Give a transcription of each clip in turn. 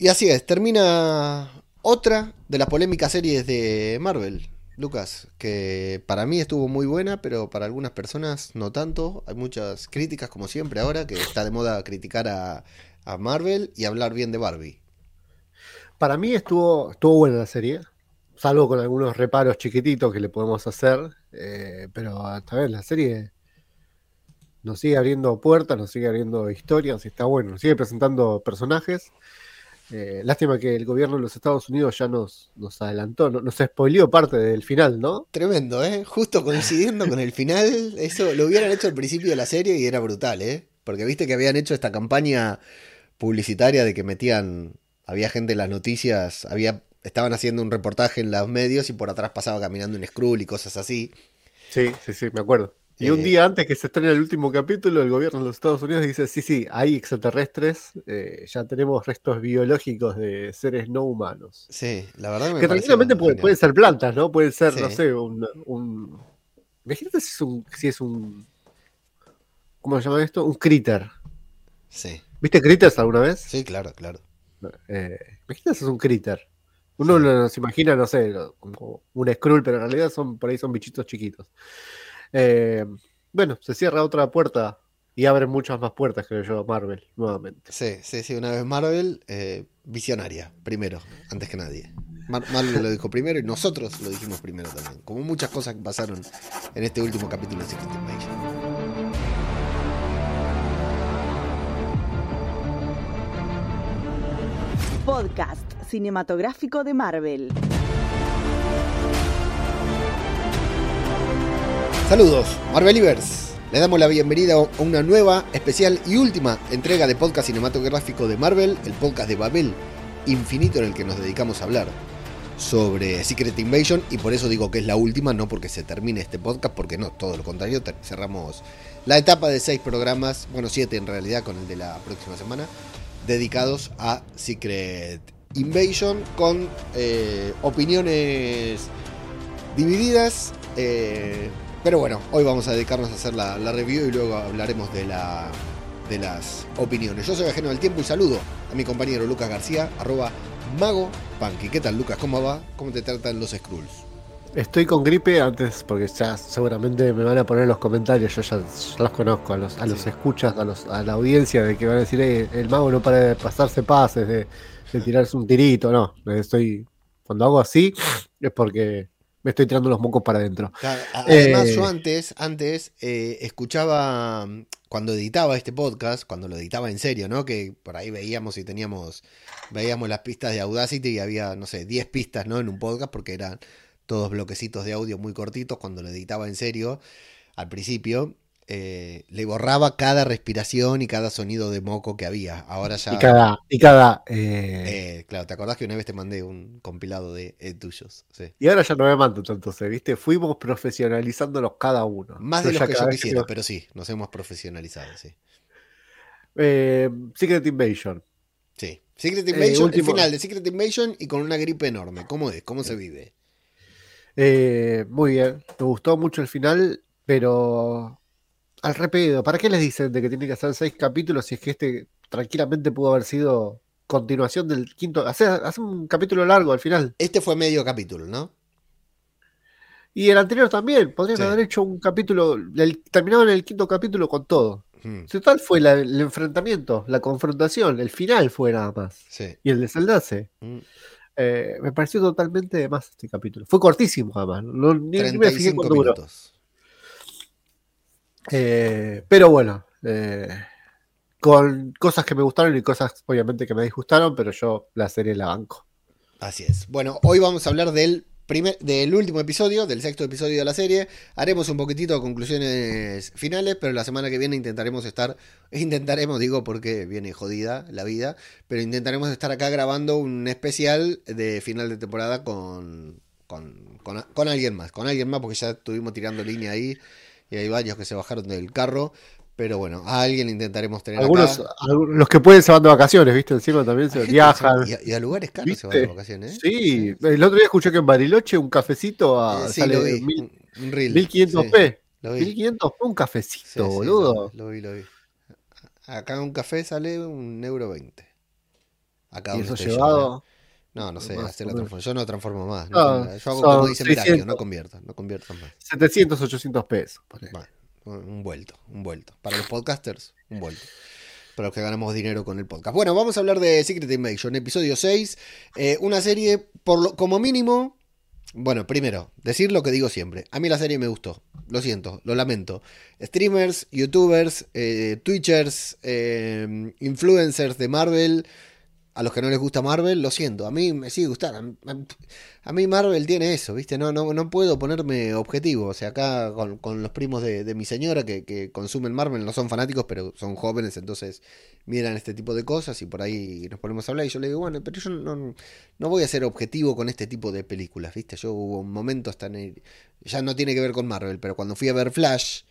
Y así es, termina otra de las polémicas series de Marvel, Lucas, que para mí estuvo muy buena, pero para algunas personas no tanto. Hay muchas críticas, como siempre ahora, que está de moda criticar a, Marvel y hablar bien de Barbie. Para mí estuvo, estuvo buena la serie, salvo con algunos reparos chiquititos que le podemos hacer, eh, pero esta vez la serie nos sigue abriendo puertas, nos sigue abriendo historias y está bueno, nos sigue presentando personajes. Eh, lástima que el gobierno de los Estados Unidos ya nos, nos adelantó, nos spoileó parte del final, ¿no? Tremendo, ¿eh? Justo coincidiendo con el final, eso lo hubieran hecho al principio de la serie y era brutal, ¿eh? Porque viste que habían hecho esta campaña publicitaria de que metían, había gente en las noticias, había, estaban haciendo un reportaje en los medios y por atrás pasaba caminando un Skrull y cosas así. Sí, sí, sí, me acuerdo. Y un Eh, día antes que se estrene el último capítulo, el gobierno de los Estados Unidos dice, sí, sí, hay extraterrestres, eh, ya tenemos restos biológicos de seres no humanos. Sí, la verdad que me Que tranquilamente puede- pueden ser plantas, ¿no? Pueden ser, no Sí. sé, un, un- Imagínate si es un... Si es un ¿Cómo se llama esto? Un critter. Sí, ¿Viste critters alguna vez? sí, claro, claro. Eh, imagínate si es un critter. Uno lo- se imagina, no sé, como un Skrull, pero en realidad son por ahí son bichitos chiquitos. Eh, bueno, se cierra otra puerta y abre muchas más puertas, creo yo, Marvel, nuevamente. Sí, sí, sí, una vez Marvel, eh, visionaria, primero, antes que nadie. Mar- Marvel lo dijo primero y nosotros lo dijimos primero también. Como muchas cosas que pasaron en este último capítulo de Secret Invasion. Podcast cinematográfico de Marvel. Saludos, Marvelivers. Le damos la bienvenida a una nueva, especial y última entrega de podcast cinematográfico de Marvel, el podcast de Babel Infinito en el que nos dedicamos a hablar sobre Secret Invasion y por eso digo que es la última, no porque se termine este podcast, porque no, todo lo contrario, cerramos la etapa de seis programas, bueno, siete en realidad con el de la próxima semana, dedicados a Secret Invasion con eh, opiniones divididas. eh, pero bueno, hoy vamos a dedicarnos a hacer la, la review y luego hablaremos de, la, de las opiniones. Yo soy ajeno al tiempo y saludo a mi compañero Lucas García, arroba mago punky. ¿Qué tal Lucas? ¿Cómo va? ¿Cómo te tratan los Skrulls? Estoy con gripe antes, porque ya seguramente me van a poner en los comentarios, yo ya, ya los conozco, a los, a los Sí. escuchas, a, los, a la audiencia, de que van a decir, "Eh, el mago no para de pasarse pases, de, de tirarse un tirito, no, estoy, cuando hago así es porque me estoy tirando los mocos para adentro. Claro, Además, Eh. yo antes, antes eh, escuchaba, mm, cuando editaba este podcast, cuando lo editaba en serio, ¿no? Que por ahí veíamos y teníamos, veíamos las pistas de Audacity y había, no sé, 10 pistas, ¿no? En un podcast porque eran todos bloquecitos de audio muy cortitos. Cuando lo editaba en serio, al principio, eh, le borraba cada respiración y cada sonido de moco que había. Ahora ya... Y cada, y cada eh, eh, claro, ¿te acordás que una vez te mandé un compilado de eh, tuyos? Sí. y ahora ya no me mando tanto, ¿se ¿viste? Fuimos profesionalizándolos cada uno. Más de los que yo quisiera, pero sí, nos hemos profesionalizado, sí. eh, Secret Invasion. Sí. Secret Eh, Invasion, último- el final de Secret Invasion y con una gripe enorme. ¿Cómo es? ¿Cómo se vive? Eh, muy bien, me gustó mucho el final, pero al repedo, ¿para qué les dicen de que tiene que hacer seis capítulos si es que este tranquilamente pudo haber sido continuación del quinto? Hace, hace un capítulo largo al final. Este fue medio capítulo, ¿no? Y el anterior también, podrían Sí. haber hecho un capítulo, el, terminaban el quinto capítulo con todo. Mm, Si tal fue la- el enfrentamiento, la confrontación, el final fue nada más. sí. Y el desenlace. Mm. Eh, me pareció totalmente de más este capítulo. Fue cortísimo además. No, ni, ni me fijé 35 duró. Eh, pero bueno, eh, con cosas que me gustaron y cosas obviamente que me disgustaron, pero yo la serie la banco. Así es. Bueno, hoy vamos a hablar del primer, del último episodio, del sexto episodio de la serie. Haremos un poquitito de conclusiones finales, pero la semana que viene intentaremos estar, intentaremos, digo porque viene jodida la vida, pero intentaremos estar acá grabando un especial de final de temporada con, con, con, con alguien más, con alguien más, porque ya estuvimos tirando línea ahí y hay varios que se bajaron del carro. Pero bueno, a alguien intentaremos tener Algunos, acá. los que pueden se van de vacaciones, ¿viste? Encima también se viajan. Y a, y a lugares caros se van de ¿Viste? vacaciones. ¿eh? Sí, el otro día escuché que en Bariloche un cafecito a, Eh, sí, sale vi. mil- un- reel, 1500p. sí, lo vi. 1500 p un cafecito, boludo. Lo, lo vi, lo vi. Acá un café sale un euro veinte. Acá y eso llevado. No, no sé, Más hacer la transformación. Yo no transformo más. No, no, yo hago como dice Merakio, 600. no convierto, no convierto más. 700, 800 pesos. Bueno, un vuelto, un vuelto. Para los podcasters, un vuelto. Para los que ganamos dinero con el podcast. Bueno, vamos a hablar de Secret Invasion, episodio 6. eh, una serie, por lo, como mínimo. Bueno, primero, decir lo que digo siempre. A mí la serie me gustó. Lo siento, lo lamento. Streamers, youtubers, eh, twitchers, eh, influencers de Marvel. A los que no les gusta Marvel, lo siento. A mí me sigue gustando. A, mí Marvel tiene eso, ¿viste? No, no, no puedo ponerme objetivo. O sea, acá con, con los primos de, de mi señora que, que consumen Marvel no son fanáticos, pero son jóvenes, entonces miran este tipo de cosas y por ahí nos ponemos a hablar. Y yo le digo, bueno, pero yo no, no voy a ser objetivo con este tipo de películas, ¿viste? Yo hubo un momento hasta en el- Ya no tiene que ver con Marvel, pero cuando fui a ver Flash,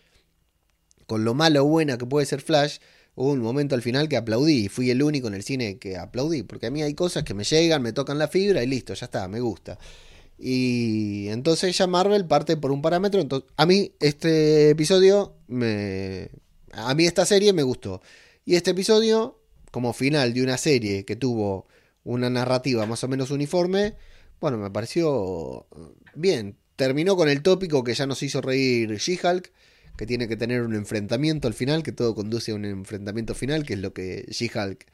con lo malo o buena que puede ser Flash, hubo un momento al final que aplaudí y fui el único en el cine que aplaudí, porque a mí hay cosas que me llegan, me tocan la fibra y listo, ya está, me gusta. Y entonces ya Marvel parte por un parámetro, entonces a mí este episodio me a mí esta serie me gustó. Y este episodio como final de una serie que tuvo una narrativa más o menos uniforme, bueno, me pareció bien. Terminó con el tópico que ya nos hizo reír She-Hulk, que tiene que tener un enfrentamiento al final, que todo conduce a un enfrentamiento final, que es lo que She-Hulk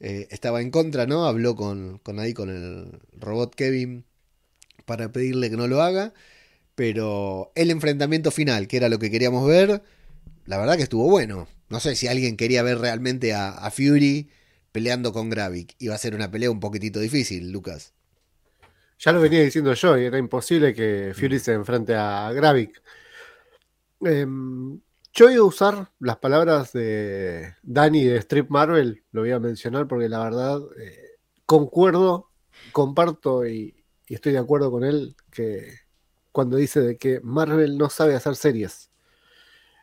eh, estaba en contra, ¿no? Habló con, con ahí con el robot Kevin para pedirle que no lo haga, pero el enfrentamiento final, que era lo que queríamos ver, la verdad que estuvo bueno. No sé si alguien quería ver realmente a, a Fury peleando con Gravik. Iba a ser una pelea un poquitito difícil, Lucas. Ya lo venía diciendo yo, y era imposible que Fury se enfrente a Gravik. Em, yo iba a usar las palabras de Danny de Strip Marvel, lo voy a mencionar porque la verdad eh, concuerdo, comparto y, y estoy de acuerdo con él que cuando dice de que Marvel no sabe hacer series.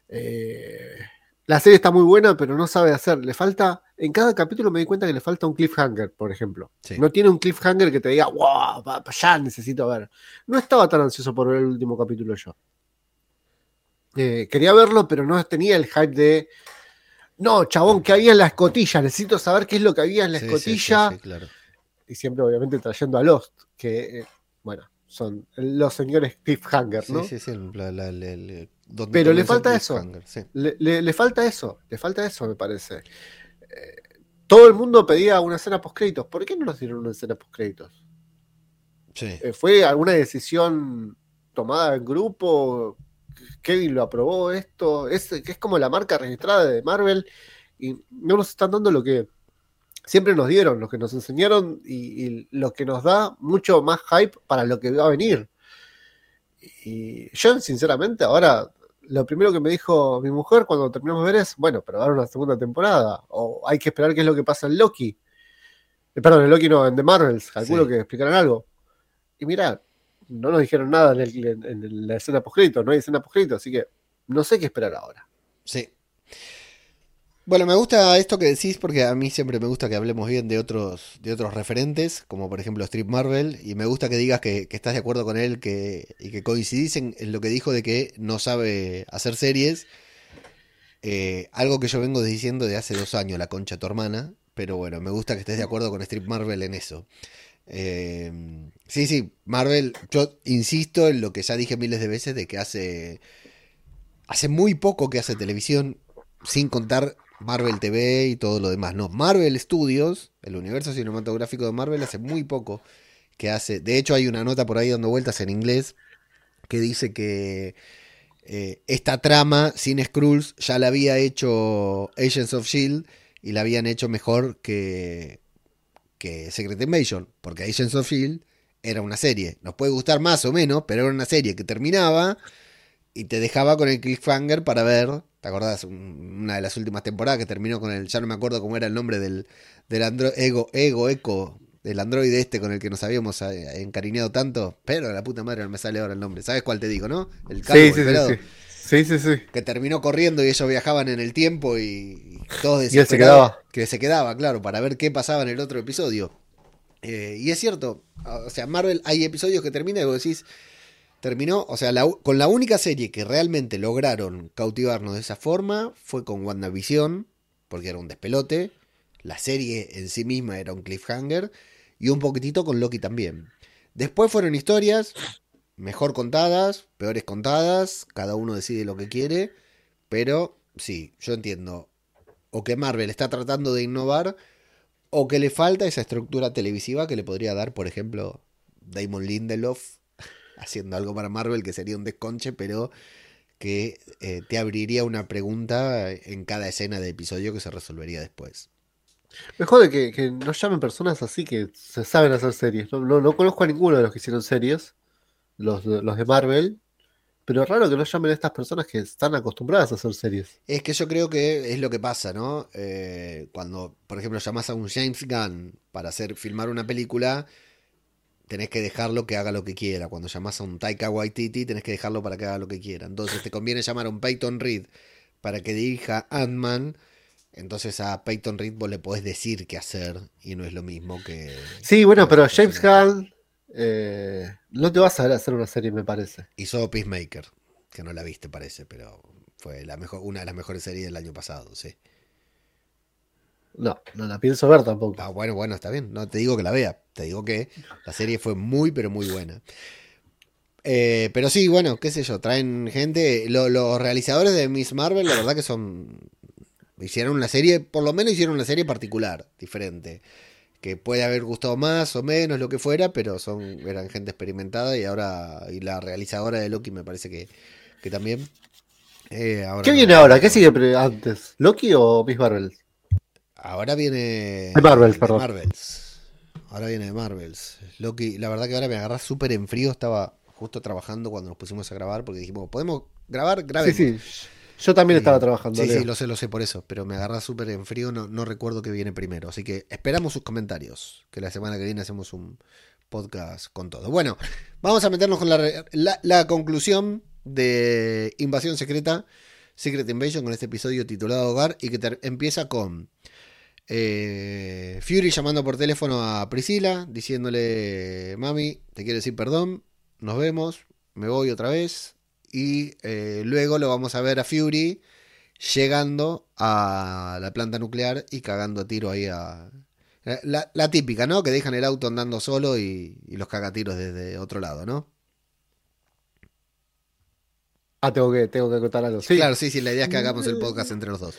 Eh, la serie está muy buena, pero no sabe hacer. Le falta, en cada capítulo me di cuenta que le falta un cliffhanger, por ejemplo. Sí. No tiene un cliffhanger que te diga, wow, ya necesito ver. No estaba tan ansioso por ver el último capítulo yo. Eh, quería verlo, pero no tenía el hype de, no, chabón, ¿qué había en la escotilla? Necesito saber qué es lo que había en la Sí, sí, sí, escotilla. sí, claro. Y siempre, obviamente, trayendo a Lost, que, eh, bueno, son los señores cliffhanger, Sí, ¿no? sí, sí, la- la- la- la- donde Pero le falta eso. sí. Le, le- le falta eso, le falta eso, me parece. Eh, todo el mundo pedía una escena post créditos. ¿Por qué no nos dieron una escena post créditos? Sí. ¿Fue alguna decisión tomada en grupo? ¿Kevin lo aprobó esto? Es, que es como la marca registrada de Marvel y no nos están dando lo que siempre nos dieron, lo que nos enseñaron y, y lo que nos da mucho más hype para lo que va a venir. Y yo, sinceramente, ahora lo primero que me dijo mi mujer cuando terminamos de ver es, bueno, pero ahora una segunda temporada, o hay que esperar qué es lo que pasa en Loki. Eh, perdón, en Loki no, en The Marvels, calculo Sí. que explicarán algo. Y mira, no nos dijeron nada en, la escena postcrédito, no hay escena postcrédito, así que no sé qué esperar ahora. Sí. Bueno, me gusta esto que decís porque a mí siempre me gusta que hablemos bien de otros, de otros referentes, como por ejemplo Strip Marvel, y me gusta que digas que, estás de acuerdo con él que, y que coincidís en, lo que dijo de que no sabe hacer series. Eh, algo que yo vengo diciendo de hace dos años, la concha tu hermana, pero bueno, me gusta que estés de acuerdo con Strip Marvel en eso. Eh, sí, sí, Marvel, yo insisto en lo que ya dije miles de veces de que hace, hace muy poco que hace televisión, sin contar Marvel TV y todo lo demás. No, Marvel Studios, el universo cinematográfico de Marvel, hace muy poco que hace. De hecho, hay una nota por ahí dando vueltas en inglés que dice que eh, esta trama sin Skrulls ya la había hecho Agents of Shield y la habían hecho mejor que, que Secret Invasion, porque Agents of Shield era una serie. Nos puede gustar más o menos, pero era una serie que terminaba y te dejaba con el cliffhanger para ver. ¿Te acordás? Un- Una de las últimas temporadas que terminó con el. Ya no me acuerdo cómo era el nombre del, del andro, Ego, Ego, Eco, del androide este con el que nos habíamos eh, encariñado tanto. Pero la puta madre no me sale ahora el nombre. ¿Sabes cuál te digo, no? El calvo, Sí, sí. Sí, sí, sí. Que terminó corriendo y ellos viajaban en el tiempo y, y todos él se quedaba. Que se quedaba, claro, para ver qué pasaba en el otro episodio. Eh, y es cierto, o sea, Marvel hay episodios que termina y vos decís, terminó, o sea, la con la única serie que realmente lograron cautivarnos de esa forma fue con WandaVision, porque era un despelote. la serie en sí misma era un cliffhanger y un poquitito con Loki también. Después fueron historias mejor contadas, peores contadas, cada uno decide lo que quiere, pero sí, yo entiendo o que Marvel está tratando de innovar o que le falta esa estructura televisiva que le podría dar, por ejemplo, Damon Lindelof haciendo algo para Marvel que sería un desconche, pero que eh, te abriría una pregunta en cada escena de episodio que se resolvería después. Me jode que, que nos llamen personas así que se saben hacer series. No, no, no conozco a ninguno de los que hicieron series, los, los de Marvel, pero raro que no llamen a estas personas que están acostumbradas a hacer series. Es que yo creo que es lo que pasa, ¿no? Eh, cuando, por ejemplo, llamas a un James Gunn para hacer filmar una película, tenés que dejarlo que haga lo que quiera. Cuando llamas a un Taika Waititi, tenés que dejarlo para que haga lo que quiera. Entonces te conviene llamar a un Peyton Reed para que dirija Ant-Man. Entonces a Peyton Reed vos le podés decir qué hacer y no es lo mismo que... Sí, bueno, pero James Gunn eh, no te vas a ver hacer una serie, me parece. Hizo Peacemaker, que no la viste parece, pero fue la mejor, una de las mejores series del año pasado, sí. No, no la pienso ver tampoco. Ah, bueno, bueno, está bien. No te digo que la vea. Te digo que la serie fue muy, pero muy buena. Eh, pero sí, bueno, qué sé yo, traen gente. Lo- los realizadores de Miss Marvel, la verdad que son. Hicieron una serie, por lo menos hicieron una serie particular, diferente. Que puede haber gustado más o menos, lo que fuera, pero son eran gente experimentada y ahora. Y la realizadora de Loki me parece que, que también. Eh, ahora ¿Qué no- viene ahora? ¿Qué sigue antes? ¿Loki o Miss Marvel? Ahora viene. De Marvels, perdón. Marvels. Ahora viene de Marvels. Loki, la verdad que ahora me agarra súper en frío. Estaba justo trabajando cuando nos pusimos a grabar porque dijimos, ¿podemos grabar? Grabemos. Sí, sí. Yo también estaba trabajando. Sí, Leo. sí, lo sé, lo sé por eso. Pero me agarra súper en frío. No, no recuerdo qué viene primero. Así que esperamos sus comentarios. Que la semana que viene hacemos un podcast con todo. Bueno, vamos a meternos con la, re- la, la conclusión de Invasión Secreta. Secret Invasion con este episodio titulado Hogar y que empieza con eh, Fury llamando por teléfono a Priscila diciéndole, mami, te quiero decir perdón, nos vemos, me voy otra vez. Y eh, luego lo vamos a ver a Fury llegando a la planta nuclear y cagando a tiro ahí a... La, la típica, ¿no? Que dejan el auto andando solo y, y los caga tiros desde otro lado, ¿no? Ah, tengo que, tengo que contar algo. Sí, Claro, sí, sí, la idea es que hagamos el podcast entre los dos.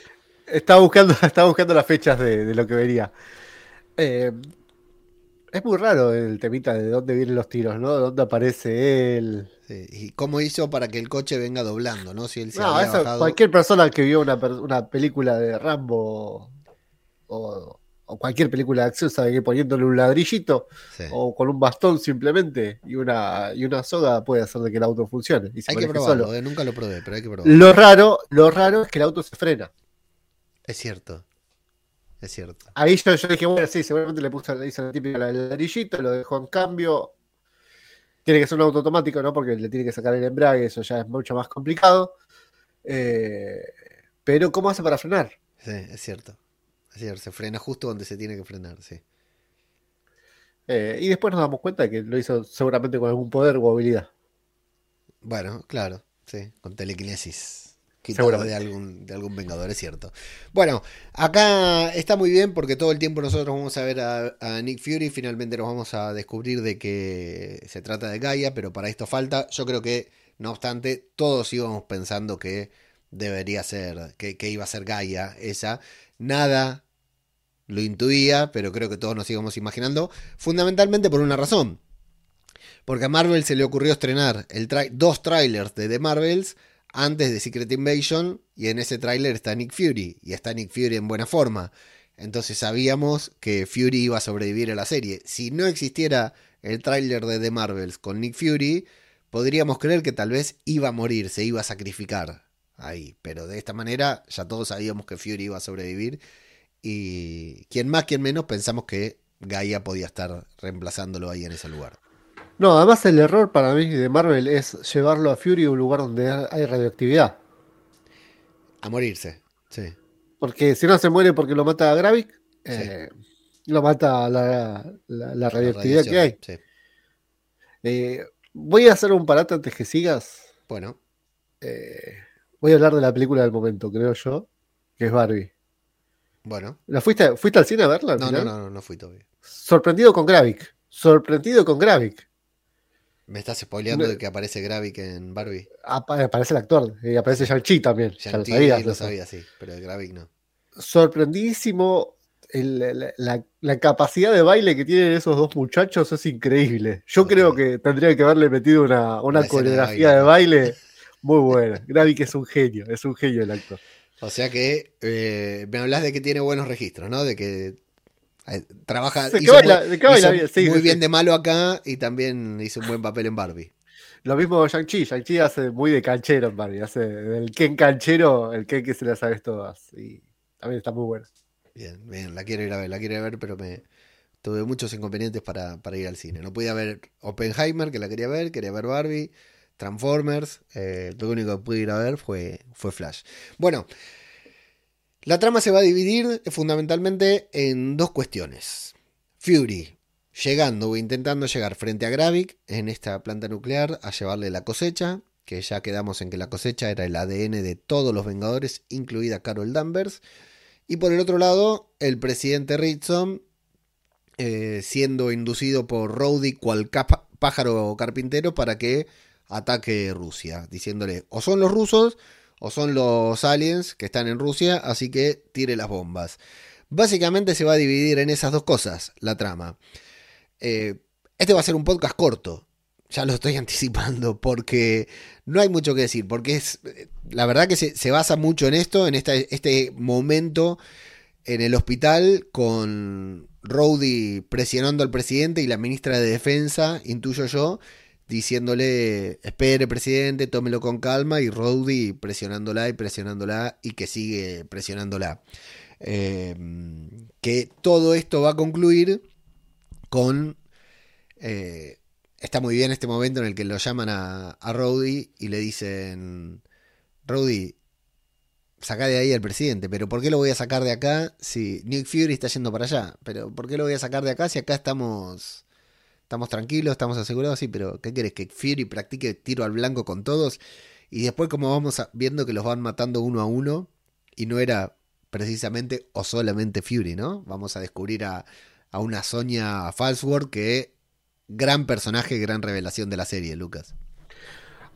estaba buscando, estaba buscando las fechas de, de lo que vería. Eh, es muy raro el temita de dónde vienen los tiros, ¿no? De dónde aparece él. Sí, ¿Y cómo hizo para que el coche venga doblando, no? Si él se No, había eso, bajado- cualquier persona que vio una, una película de Rambo o, o cualquier película de acción sabe que poniéndole un ladrillito Sí. o con un bastón simplemente y una, y una soga puede hacer de que el auto funcione y se Hay que probarlo, solo. eh, nunca lo probé, pero hay que probarlo. Lo raro, lo raro es que el auto se frena. Es cierto, es cierto. Ahí yo, yo dije, bueno, sí, seguramente le puse le hizo la típica del ladrillito, lo dejó en cambio. Tiene que ser un auto automático, ¿no? Porque le tiene que sacar el embrague, eso ya es mucho más complicado. Eh, pero, ¿cómo hace para frenar? Sí, es cierto. Es cierto, se frena justo donde se tiene que frenar, sí. Eh, y después nos damos cuenta de que lo hizo seguramente con algún poder o habilidad. Bueno, claro, sí, con telequinesis. Quitado de algún, de algún vengador, es cierto. Bueno, acá está muy bien porque todo el tiempo nosotros vamos a ver a, a Nick Fury. Finalmente nos vamos a descubrir de que se trata de Gaia, pero para esto falta. Yo creo que, no obstante, todos íbamos pensando que debería ser, que, que iba a ser Gaia esa. Nada lo intuía, pero creo que todos nos íbamos imaginando. Fundamentalmente por una razón. Porque a Marvel se le ocurrió estrenar el dos trailers de The Marvels antes de Secret Invasion y en ese tráiler está Nick Fury y está Nick Fury en buena forma. Entonces sabíamos que Fury iba a sobrevivir a la serie. Si no existiera el tráiler de The Marvels con Nick Fury, podríamos creer que tal vez iba a morir, se iba a sacrificar ahí. Pero de esta manera ya todos sabíamos que Fury iba a sobrevivir y quien más, quien menos pensamos que Gaia podía estar reemplazándolo ahí en ese lugar. No, además el error para mí de Marvel es llevarlo a Fury a un lugar donde hay radioactividad. A morirse, sí. Porque si no se muere porque lo mata a Gravik, eh, lo mata la, la- la radioactividad que hay. Sí. Eh, voy a hacer un parate antes que sigas. Bueno, Eh, voy a hablar de la película del momento, creo yo, que es Barbie. Bueno. ¿La fuiste, fuiste al cine a verla? No, no, no, no, no fui todavía. Sorprendido con Gravik. Sorprendido con Gravik. Me estás spoileando No. de que aparece Gravik en Barbie. Apa- Aparece el actor. Y aparece Shang-Chi también. ya lo Shang-Chi lo sabía, sí, pero de Gravik no. sorprendidísimo. el- la, la- la capacidad de baile que tienen esos dos muchachos es increíble. Yo creo que tendría que haberle metido una, una Una escena de coreografía de baile muy buena. Gravik es un genio, es un genio el actor. O sea que eh, me hablas de que tiene buenos registros, ¿no? De que trabaja hizo baila- muy, baila hizo bien, sí, muy sí, bien sí. de malo acá y también hizo un buen papel en Barbie. Lo mismo Shang-Chi. Shang-Chi hace muy de canchero en Barbie. Hace del Ken canchero, el Ken que se las sabes todas. Y también está muy bueno. Bien, bien, la quiero ir a ver, la quiero ir a ver, pero me tuve muchos inconvenientes para, para ir al cine. No podía ver Oppenheimer, que la quería ver, quería ver Barbie, Transformers, eh, lo único que pude ir a ver fue, fue Flash. Bueno, la trama se va a dividir fundamentalmente en dos cuestiones. Fury llegando o intentando llegar frente a Gravik en esta planta nuclear a llevarle la cosecha, que ya quedamos en que la cosecha era el ADN de todos los Vengadores, incluida Carol Danvers. Y por el otro lado, el presidente Ritson, eh, siendo inducido por Rhodey cual pájaro carpintero para que ataque Rusia, diciéndole o son los rusos o son los aliens que están en Rusia, así que tire las bombas. Básicamente se va a dividir en esas dos cosas la trama. Eh, este va a ser un podcast corto, ya lo estoy anticipando, porque no hay mucho que decir, porque es, eh, la verdad que se, basa mucho en esto, en este momento en el hospital con Rowdy presionando al presidente y la ministra de Defensa, intuyo yo, diciéndole, espere presidente, tómelo con calma, y Rowdy presionándola y presionándola y que sigue presionándola. Eh, que todo esto va a concluir con... eh, está muy bien este momento en el que lo llaman a, a Rowdy y le dicen, Rowdy, saca de ahí al presidente, pero ¿por qué lo voy a sacar de acá si Nick Fury está yendo para allá? Pero ¿por qué lo voy a sacar de acá si acá estamos estamos tranquilos, estamos asegurados? Sí, pero ¿qué querés? Que Fury practique tiro al blanco con todos y después como vamos viendo que los van matando uno a uno y no era precisamente o solamente Fury, ¿no? Vamos a descubrir a, a una Sonia Falsworth que gran personaje, gran revelación de la serie, Lucas.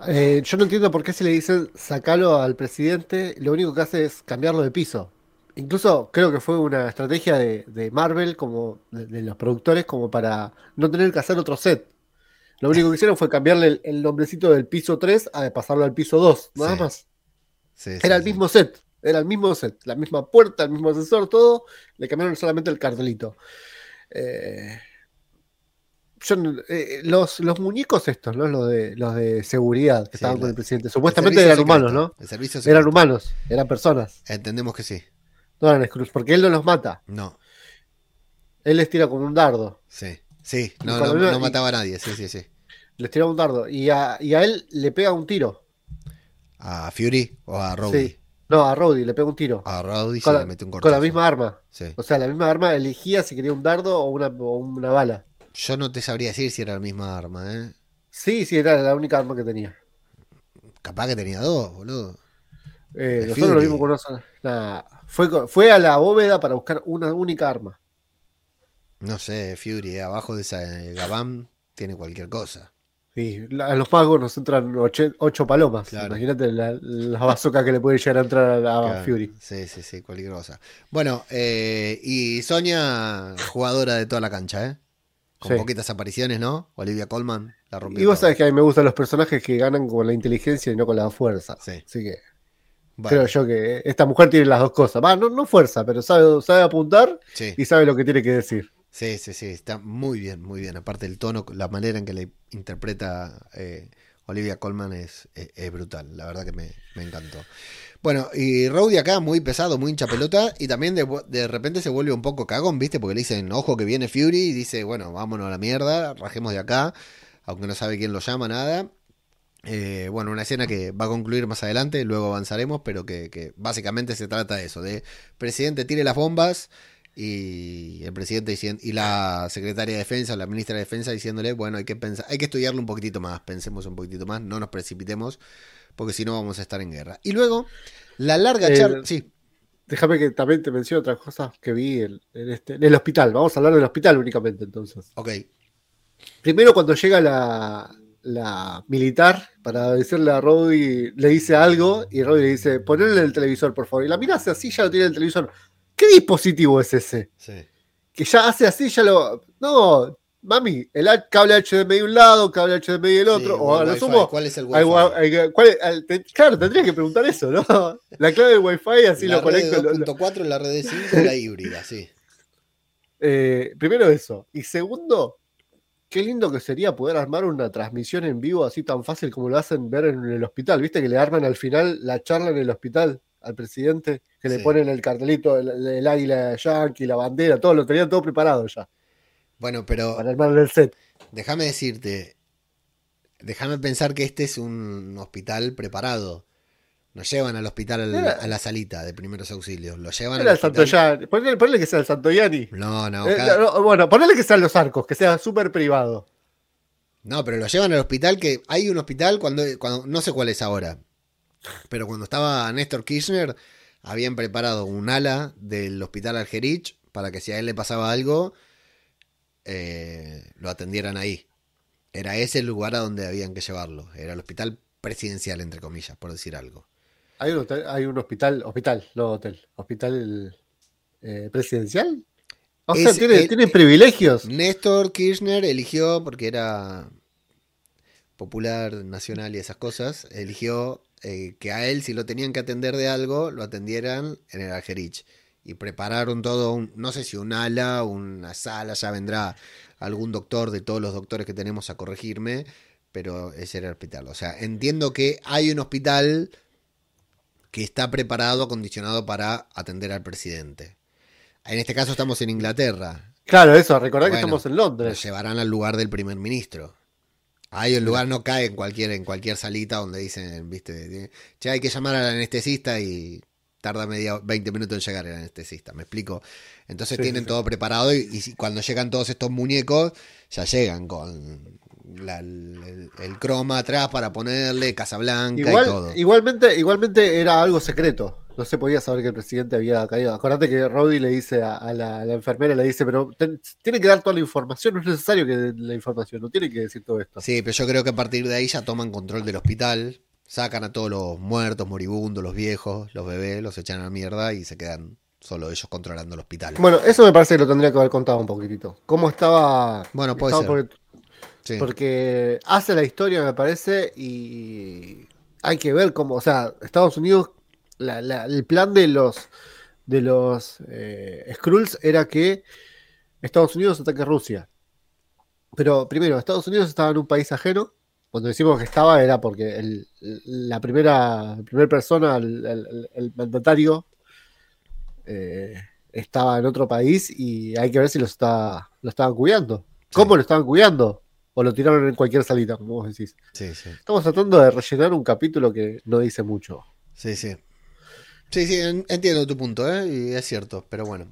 Eh, yo no entiendo por qué se le dicen sacalo al presidente, lo único que hace es cambiarlo de piso. Incluso creo que fue una estrategia de, de Marvel, como de, de los productores, como para no tener que hacer otro set. Lo único que hicieron fue cambiarle el, el nombrecito del piso 3 a pasarlo al piso 2, nada Sí. más. Sí, sí, Era el mismo set, era el mismo set, la misma puerta, el mismo ascensor, todo, le cambiaron solamente el cartelito. Eh, yo eh, los, los muñecos estos, ¿no? Los de, los de seguridad que estaban con el presidente, supuestamente eran humanos, ¿no? El servicio Eran humanos, eran personas, Entendemos que sí. No eran Skrulls, porque él no los mata, No, él les tira como un dardo, sí. Sí, no, mataba a nadie, sí, sí, sí. les tira un dardo, y a, y a él le pega un tiro, ¿A Fury o a Rowdy? sí, no, a Rhodey le pega un tiro, A Rowdy se la, le mete un con la misma arma, Sí. o sea, la misma arma elegía si quería un dardo o una, o una bala. Yo no te sabría decir si era la misma arma, ¿eh? Sí, sí, era la única arma que tenía. Capaz que tenía dos, boludo. Eh, nosotros lo vimos con. Nada, fue, fue a la bóveda para buscar una única arma. No sé, Fury, abajo de esa eh, Gabam tiene cualquier cosa. Sí, la- a los magos nos entran ocho palomas. Claro. Imagínate la, la bazooka que le puede llegar a entrar a, a Claro. Fury. Sí, sí, sí, cualquier cosa. Bueno, eh, y Sonia, jugadora de toda la cancha, ¿eh? Con Sí. poquitas apariciones, ¿no? Olivia Colman la rompió. Y vos sabés que a mí me gustan los personajes que ganan con la inteligencia y no con la fuerza. Sí. Así que Creo yo que esta mujer tiene las dos cosas. Va, no, no fuerza, pero sabe, sabe apuntar sí. y sabe lo que tiene que decir. Sí, sí, sí, está muy bien, muy bien. Aparte el tono, la manera en que le interpreta eh, Olivia Colman es, es- es brutal. La verdad que me, me encantó. Bueno, y Rowdy acá muy pesado, muy hincha pelota, y también de, de repente se vuelve un poco cagón, ¿viste? Porque le dicen, ojo que viene Fury, y dice, bueno, vámonos a la mierda, rajemos de acá, aunque no sabe quién lo llama, nada. Eh, bueno, una escena que va a concluir más adelante, luego avanzaremos, pero que, que básicamente se trata de eso, de presidente tire las bombas y el presidente y la secretaria de defensa, la ministra de defensa diciéndole, bueno, hay que pensar, hay que estudiarlo un poquitito más, pensemos un poquitito más, no nos precipitemos, porque si no vamos a estar en guerra. Y luego, la larga Eh, charla, sí, déjame que también te mencione otras cosas que vi en, en este, en el hospital. Vamos a hablar del hospital únicamente entonces. Ok. Primero cuando llega la, la militar para decirle a Roddy, le dice algo y Roddy le dice, ponle el televisor, por favor. Y la mira hace así, ya lo tiene el televisor. ¿Qué dispositivo es ese? Sí. Que ya hace así, ya lo... No, mami, el cable HDMI de un lado, cable HDMI del otro, Sí, o a lo sumo... ¿Cuál es el Wi-Fi? hay- ¿cuál es- al- te- claro, tendría que preguntar eso, ¿no? La clave del Wi-Fi, así la lo red conecto. lo- lo- 2.4 la red de 5 la híbrida, sí. Eh, primero eso. Y segundo, qué lindo que sería poder armar una transmisión en vivo así tan fácil como lo hacen ver en el hospital. ¿Viste que le arman al final la charla en el hospital al presidente? Que le ponen el cartelito, el, el águila yankee, la bandera, todo, lo tenían todo preparado ya Bueno, pero para armar el set. déjame decirte, déjame pensar que este es un hospital preparado. Nos llevan al hospital al- Era- a la salita de primeros auxilios. Lo llevan Era al el Santo hospital. Yani. Ponele, ponele que sea el Santo Yani. No, no, Eh, cada- no, bueno, ponele que sean los arcos, que sea súper privado. no, pero lo llevan al hospital que hay un hospital cuando, cuando no sé cuál es ahora, pero cuando estaba Néstor Kirchner habían preparado un ala del hospital Algerich para que si a él le pasaba algo eh, lo atendieran ahí. Era ese el lugar a donde habían que llevarlo. Era el hospital presidencial entre comillas, por decir algo. Hay un, hotel- hay un hospital, hospital, no hotel, hospital eh, presidencial. O sea, tiene, el- tiene privilegios. Néstor Kirchner eligió, porque era popular, nacional y esas cosas, eligió eh, que a él, si lo tenían que atender de algo, lo atendieran en el Algerich. Y prepararon todo, un, no sé si un ala, una sala, ya vendrá algún doctor de todos los doctores que tenemos a corregirme, pero ese era el hospital. O sea, entiendo que hay un hospital que está preparado, acondicionado para atender al presidente. En este caso estamos en Inglaterra. Claro, eso, recordad que estamos en Lo Londres. llevarán al lugar del primer ministro. Ahí el lugar no cae en cualquier, en cualquier salita donde dicen, viste, che, hay que llamar al anestesista y tarda media, 20 minutos en llegar el anestesista, ¿me explico? Entonces Sí, tienen sí, todo preparado y, y cuando llegan todos estos muñecos, ya llegan con la- el, el croma atrás para ponerle, Casablanca y Igual, todo. igualmente, igualmente era algo secreto. No se podía saber que el presidente había caído. Acordate que Roddy le dice a, a la, a la enfermera, le dice, pero ten- tiene que dar toda la información, no es necesario que den la información, no tiene que decir todo esto. Sí, pero yo creo que a partir de ahí ya toman control del hospital, sacan a todos los muertos, moribundos, los viejos, los bebés, los echan a la mierda y se quedan solo ellos controlando el hospital. Bueno, eso me parece que lo tendría que haber contado un poquitito. ¿Cómo estaba? Bueno, puede estaba ser. Porque, Sí. porque hace la historia, me parece, y hay que ver cómo, o sea, Estados Unidos, la- la- el plan de los de los eh, Skrulls era que Estados Unidos ataque a Rusia. Pero primero, Estados Unidos estaba en un país ajeno. Cuando decimos que estaba era porque el- la primera, primera persona, el, el- el mandatario, eh, estaba en otro país y hay que ver si lo, está, lo estaban cuidando. ¿Cómo Sí. lo estaban cuidando? O lo tiraron en cualquier salita, como vos decís. Sí, sí. Estamos tratando de rellenar un capítulo que no dice mucho. Sí, sí. Sí, sí, en- entiendo tu punto, ¿eh? Y es cierto, pero bueno.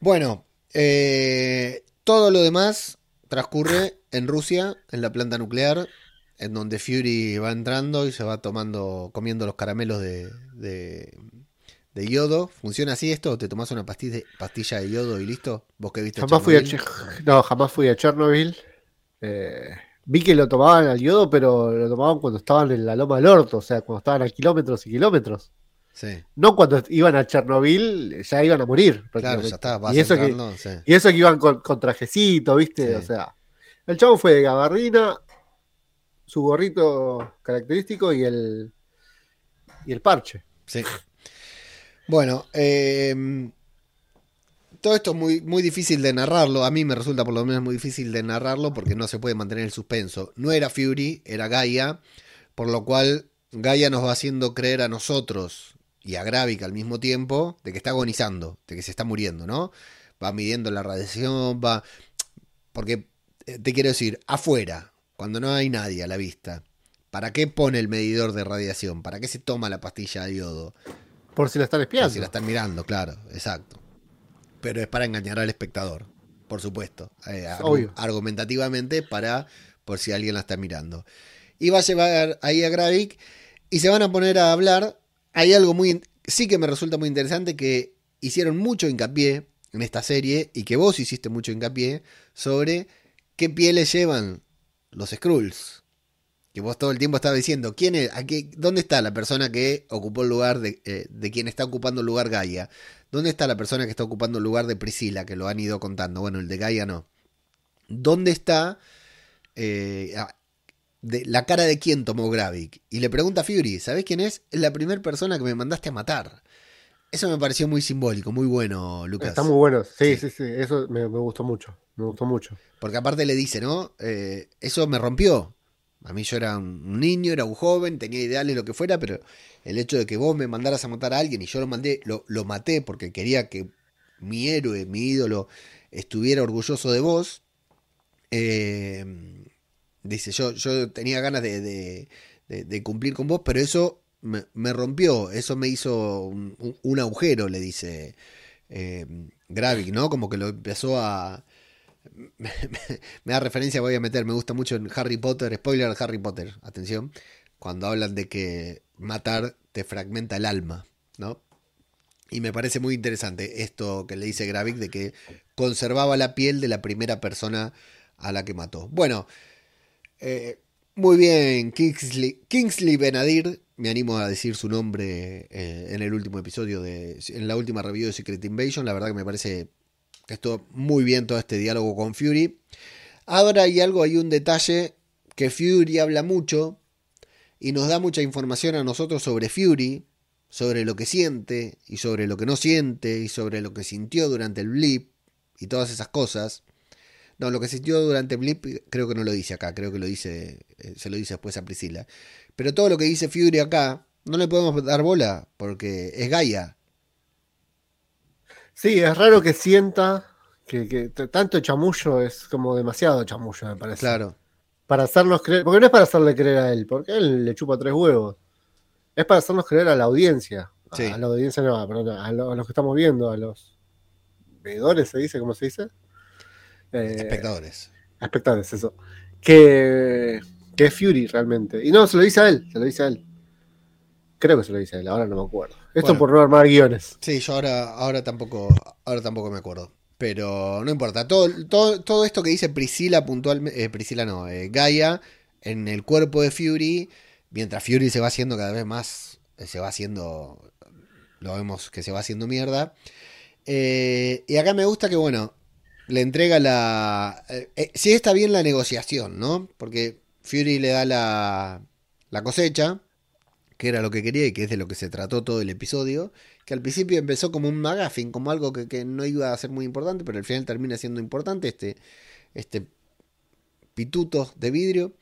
Bueno, eh, todo lo demás transcurre en Rusia, en la planta nuclear, en donde Fury va entrando y se va tomando, comiendo los caramelos de, de, de yodo. ¿Funciona así esto? ¿Te tomás una pastilla, pastilla de yodo y listo? ¿Vos que viste Jamás fui a no, jamás fui a Chernobyl. Eh, vi que lo tomaban al yodo, pero lo tomaban cuando estaban en la loma del orto, o sea, cuando estaban a kilómetros y kilómetros. Sí, No cuando iban a Chernobyl, ya iban a morir. claro, ya está, vas y, eso que, sí. y eso que iban con, con trajecito, ¿viste? Sí. O sea, el chavo fue de gabardina, su gorrito característico y el, y el parche. Sí. Bueno, eh, todo esto es muy, muy difícil de narrarlo. A mí me resulta por lo menos muy difícil de narrarlo porque no se puede mantener el suspenso. No era Fury, era Gaia, por lo cual Gaia nos va haciendo creer a nosotros y a Gravik al mismo tiempo de que está agonizando, de que se está muriendo, ¿no? Va midiendo la radiación, va... Porque, eh, te quiero decir, afuera, cuando no hay nadie a la vista, ¿para qué pone el medidor de radiación? ¿Para qué se toma la pastilla de yodo? Por si la están Por espiando. si la están mirando, claro, exacto. Pero es para engañar al espectador, por supuesto. Eh, Obvio. Argumentativamente para por si alguien la está mirando. Y va a llevar ahí a Gravik y se van a poner a hablar. Hay algo muy... sí que me resulta muy interesante que hicieron mucho hincapié en esta serie y que vos hiciste mucho hincapié sobre qué pieles llevan los Skrulls. Que vos todo el tiempo estabas diciendo, ¿quién es, aquí, ¿dónde está la persona que ocupó el lugar de, eh, de quien está ocupando el lugar Gaia? ¿Dónde está la persona que está ocupando el lugar de Priscila? Que lo han ido contando. Bueno, el de Gaia no. ¿Dónde está eh, de, la cara de quién tomó Gravik? Y le pregunta a Fury, ¿sabés quién es? Es la primera persona que me mandaste a matar. Eso me pareció muy simbólico, muy bueno, Lucas. Está muy bueno, sí, sí, sí, eso me, me, gustó mucho, me gustó mucho. Porque aparte le dice, ¿no? Eh, eso me rompió. A mí yo era un niño, era un joven, tenía ideales, lo que fuera, pero el hecho de que vos me mandaras a matar a alguien y yo lo mandé, lo, lo maté porque quería que mi héroe, mi ídolo, estuviera orgulloso de vos. Eh, dice, yo, yo tenía ganas de, de, cumplir con vos, pero eso me, me rompió, eso me hizo un, un, un agujero, le dice eh, Gravik, ¿no? Como que lo empezó a, me, da referencia, voy a meter, me gusta mucho en Harry Potter, spoiler Harry Potter, atención, cuando hablan de que matar te fragmenta el alma, ¿no? Y me parece muy interesante esto que le dice Gravik de que conservaba la piel de la primera persona a la que mató. Bueno, eh, muy bien, Kingsley, Kingsley Benadir, me animo a decir su nombre eh, en el último episodio de, en la última review de Secret Invasion, la verdad que me parece esto muy bien todo este diálogo con Fury. Ahora hay algo, hay un detalle que Fury habla mucho y nos da mucha información a nosotros sobre Fury, sobre lo que siente y sobre lo que no siente y sobre lo que sintió durante el blip y todas esas cosas. No, lo que sintió durante el blip creo que no lo dice acá, creo que lo dice, eh, se lo dice después a Priscila. Pero todo lo que dice Fury acá no le podemos dar bola porque es Gaia. Sí, es raro que sienta que, que, tanto chamullo es como demasiado chamullo, me parece. Claro. Para hacernos creer, porque no es para hacerle creer a él, porque él le chupa tres huevos. Es para hacernos creer a la audiencia. Sí. A la audiencia no, perdón, a, lo, a, los que estamos viendo, a los veedores, se dice, ¿cómo se dice? Eh, espectadores. Espectadores, eso. Que, que es Fury realmente. Y no, se lo dice a él, se lo dice a él. Creo que se lo dice él, ahora no me acuerdo. Esto bueno, por no armar guiones. Sí, yo ahora, ahora tampoco, ahora tampoco me acuerdo. Pero no importa. Todo, todo, todo esto que dice Priscila puntualmente. Eh, Priscila no, eh, Gaia en el cuerpo de Fury. Mientras Fury se va haciendo cada vez más. Eh, se va haciendo. Lo vemos que se va haciendo mierda. Eh, y acá me gusta que, bueno, le entrega la. sí está bien la negociación, ¿no? Porque Fury le da la, la cosecha que era lo que quería y que es de lo que se trató todo el episodio, que al principio empezó como un McGuffin, como algo que, que, no iba a ser muy importante, pero al final termina siendo importante, este, este pituto de vidrio,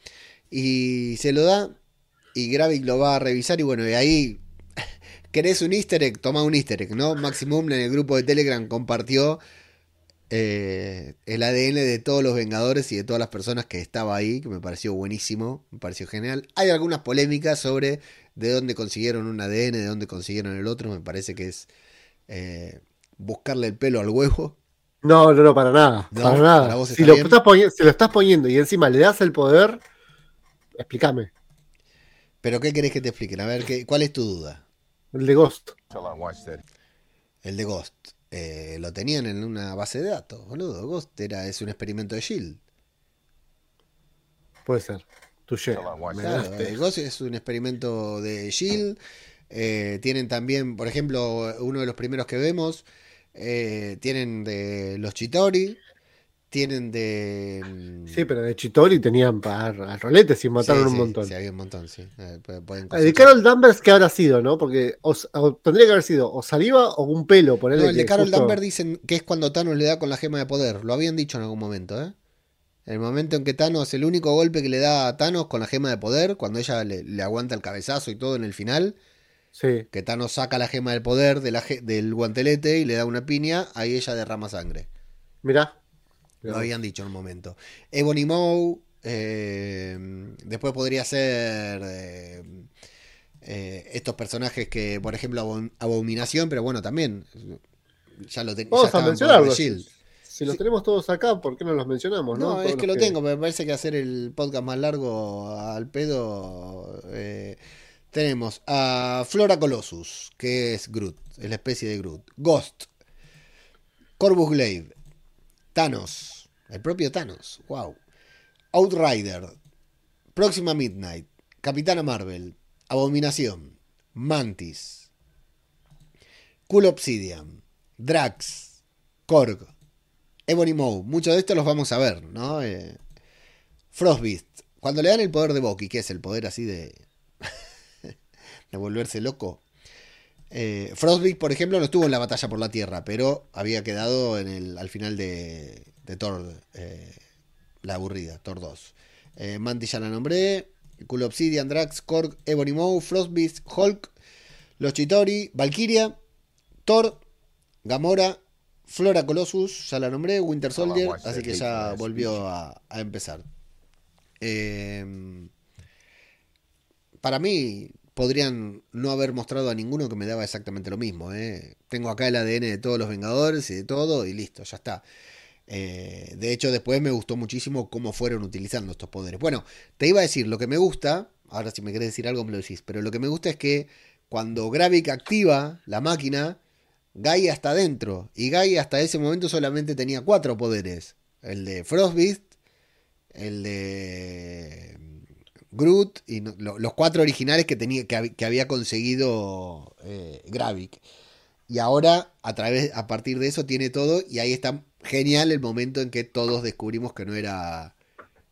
y se lo da, y Gravik lo va a revisar, y bueno, y ahí, ¿querés un easter egg? Toma un easter egg, ¿no? Maximum en el grupo de Telegram compartió eh, el ADN de todos los Vengadores y de todas las personas que estaba ahí, que me pareció buenísimo, me pareció genial. Hay algunas polémicas sobre de dónde consiguieron un ADN, de dónde consiguieron el otro, me parece que es eh, buscarle el pelo al huevo. No, no, no, para nada. No, para nada. Para si, lo estás si, lo estás poniendo y encima le das el poder, explícame. ¿Pero qué querés que te expliquen? A ver, ¿qué, ¿cuál es tu duda? El de Ghost. El de Ghost. Eh, lo tenían en una base de datos, boludo. Ghost era, es un experimento de Shield. Puede ser. Claro, eh, Ghost es un experimento de Shield. Eh, tienen también, por ejemplo, uno de los primeros que vemos. Eh, tienen de los Chitori. Tienen de. Sí, pero de Chitori tenían para roletes y mataron sí, un montón. Sí, había un montón, sí. Eh, pueden el de Carol Danvers, ¿qué habrá sido, no? Porque o, o, tendría que haber sido o saliva o un pelo. Ponerle no, el de Carol justo... Danvers dicen que es cuando Thanos le da con la gema de poder. Lo habían dicho en algún momento, ¿eh? El momento en que Thanos, el único golpe que le da a Thanos con la gema de poder, cuando ella le, le aguanta el cabezazo y todo en el final, sí. que Thanos saca la gema del poder de la, del guantelete y le da una piña, ahí ella derrama sangre. Mirá. Lo habían dicho en un momento. Ebony Moe, eh, después podría ser eh, eh, estos personajes que, por ejemplo, Abominación, pero bueno, también ya lo tenemos. Vamos a mencionarlos. Si los sí. tenemos todos acá, ¿por qué no los mencionamos? No, no es que lo que... tengo, me parece que hacer el podcast más largo al pedo. Eh, Tenemos a Flora Colossus, que es Groot, es la especie de Groot. Ghost, Corvus Glaive, Thanos, el propio Thanos, wow. Outrider, Próxima Midnight, Capitana Marvel, Abominación, Mantis, Cool Obsidian, Drax, Korg, Ebony Maw. Muchos de estos los vamos a ver, ¿no? Eh, Frostbeast. Cuando le dan el poder de Bucky, que es el poder así de. de volverse loco. Eh, por ejemplo, no estuvo en la batalla por la Tierra, pero había quedado en el, al final de, de Thor, eh, la aburrida, Thor 2. Eh, Mantis ya la nombré. Cool Obsidian, Drax, Korg, Ebony Maw, Frostbeast, Hulk, Los Chitori, Valkyria, Thor, Gamora, Flora Colossus, ya la nombré, Winter Soldier, vamos a así que ya volvió a, a empezar. Eh, para mí, podrían no haber mostrado a ninguno que me daba exactamente lo mismo. ¿eh? Tengo acá el ADN de todos los Vengadores y de todo, y listo, ya está. Eh, de hecho, después me gustó muchísimo cómo fueron utilizando estos poderes. Bueno, te iba a decir, lo que me gusta, ahora si me querés decir algo me lo decís, pero lo que me gusta es que cuando Gravik activa la máquina, Gaia está dentro. Y Gaia hasta ese momento solamente tenía cuatro poderes. El de Frostbeast, el de Groot y los cuatro originales que, tenía, que, hab- que había conseguido eh, Gravik. Y ahora, a través, a partir de eso, tiene todo. Y ahí está genial el momento en que todos descubrimos que no era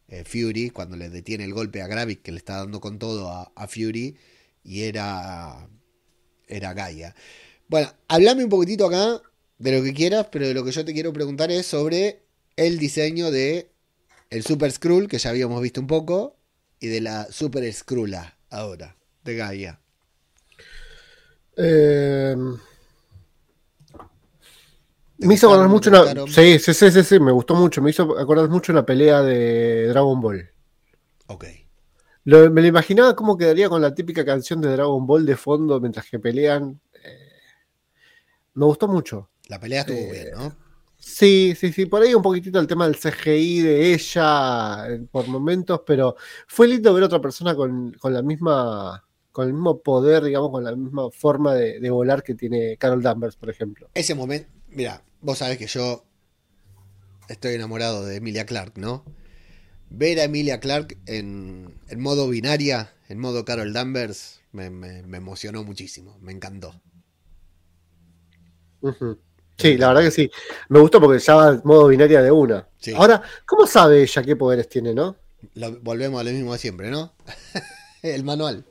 eh, Fury, cuando le detiene el golpe a Gravik, que le está dando con todo a, a Fury, y era, era Gaia. Bueno, hablame un poquitito acá de lo que quieras, pero de lo que yo te quiero preguntar es sobre el diseño de el Super Skrull, que ya habíamos visto un poco, y de la Super Skrulla ahora, de Gaia. Eh, ¿Te me hizo acordar mucho ¿Te una. Sí, sí, sí, sí, sí, me gustó mucho. Me hizo acordar mucho una pelea de Dragon Ball. Ok. Lo- me lo imaginaba cómo quedaría con la típica canción de Dragon Ball de fondo mientras que pelean. Eh, me gustó mucho. La pelea estuvo Eh, bien, ¿no? Sí, sí, sí, por ahí un poquitito el tema del CGI de ella eh, por momentos, pero fue lindo ver otra persona con, con la misma, con el mismo poder, digamos, con la misma forma de, de volar que tiene Carol Danvers, por ejemplo. Ese momento, mira, vos sabés que yo estoy enamorado de Emilia Clark, ¿no? Ver a Emilia Clark en, en modo binaria, en modo Carol Danvers, me, me- me emocionó muchísimo, me encantó. Ujú. Sí, la verdad que sí. Me gustó porque ya va en modo binaria de una. Sí. Ahora, ¿cómo sabe ella qué poderes tiene, no? Volvemos a lo mismo de siempre, ¿no? el manual.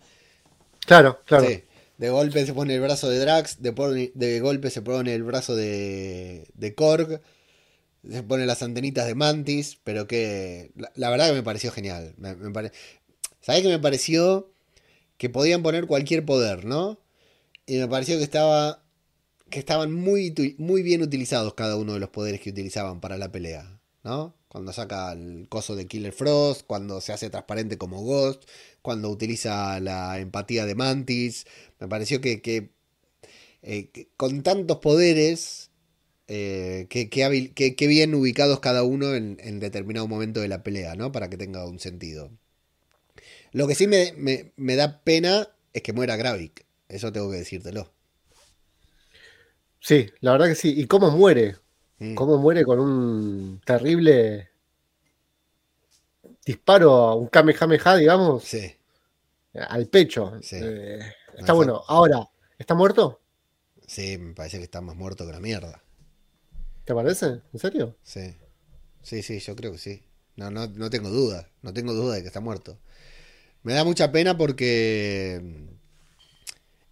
Claro, claro. Sí. De golpe se pone el brazo de Drax, de, golpe se pone el brazo de, de Korg, se pone las antenitas de Mantis, pero que la, la verdad que me pareció genial. Me, me pare- ¿Sabés que me pareció que podían poner cualquier poder, ¿no? Y me pareció que estaba que estaban muy, muy bien utilizados cada uno de los poderes que utilizaban para la pelea, ¿no? Cuando saca el coso de Killer Frost, cuando se hace transparente como Ghost, cuando utiliza la empatía de Mantis. Me pareció que, que, eh, con tantos poderes, eh, que bien ubicados cada uno en, en determinado momento de la pelea, ¿no? Para que tenga un sentido. Lo que sí me, me- me da pena es que muera Gravik. Eso tengo que decírtelo. Sí, la verdad que sí. ¿Y cómo muere? Mm. ¿Cómo muere con un terrible disparo a un Kamehameha, digamos, Sí. al pecho? Sí. Eh, está bueno. Ahora, ¿está muerto? Sí, me parece que está más muerto que la mierda. ¿Te parece? ¿En serio? Sí. Sí, sí, yo creo que sí. No, no, no tengo duda. No tengo duda de que está muerto. Me da mucha pena porque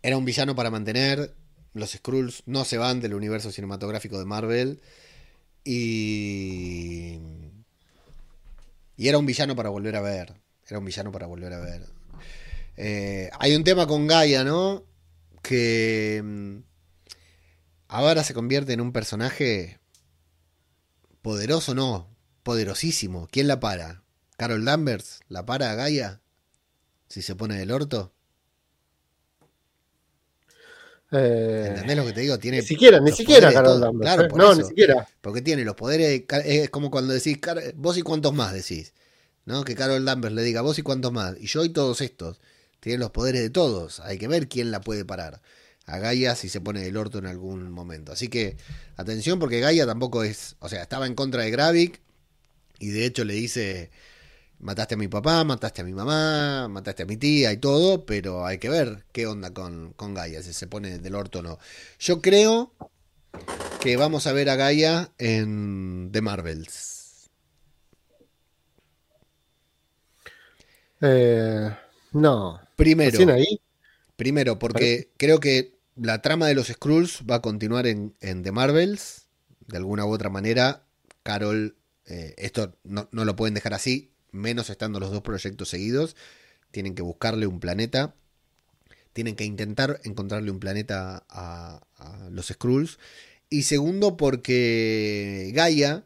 era un villano para mantener. Los Skrulls no se van del universo cinematográfico de Marvel. Y. Y era un villano para volver a ver. Era un villano para volver a ver. Eh, hay un tema con Gaia, ¿no? Que. mm, Ahora se convierte en un personaje poderoso, no, poderosísimo. ¿Quién la para? ¿Carol Danvers? ¿La para a Gaia? Si se pone del orto. Eh, ¿Entendés lo que te digo? Tiene ni siquiera, ni siquiera Carol. Danvers. Claro, ¿eh? por No, eso. ni siquiera. Porque tiene los poderes. Es como cuando decís, "Car- vos y cuántos más decís. ¿No? Que Carol Danvers le diga, vos y cuántos más. Y yo y todos estos. tiene los poderes de todos. Hay que ver quién la puede parar. A Gaia si se pone del orto en algún momento. Así que atención porque Gaia tampoco es, o sea, estaba en contra de Gravik y de hecho le dice, mataste a mi papá, mataste a mi mamá, mataste a mi tía y todo, pero hay que ver qué onda con, con Gaia, si se pone del orto o no. Yo creo que vamos a ver a Gaia en The Marvels. Eh, no. Primero, primero porque creo que la trama de los Skrulls va a continuar en, en The Marvels, de alguna u otra manera. Carol, eh, esto no, no lo pueden dejar así, menos estando los dos proyectos seguidos. Tienen que buscarle un planeta. Tienen que intentar encontrarle un planeta a, a los Skrulls. Y segundo, porque Gaia,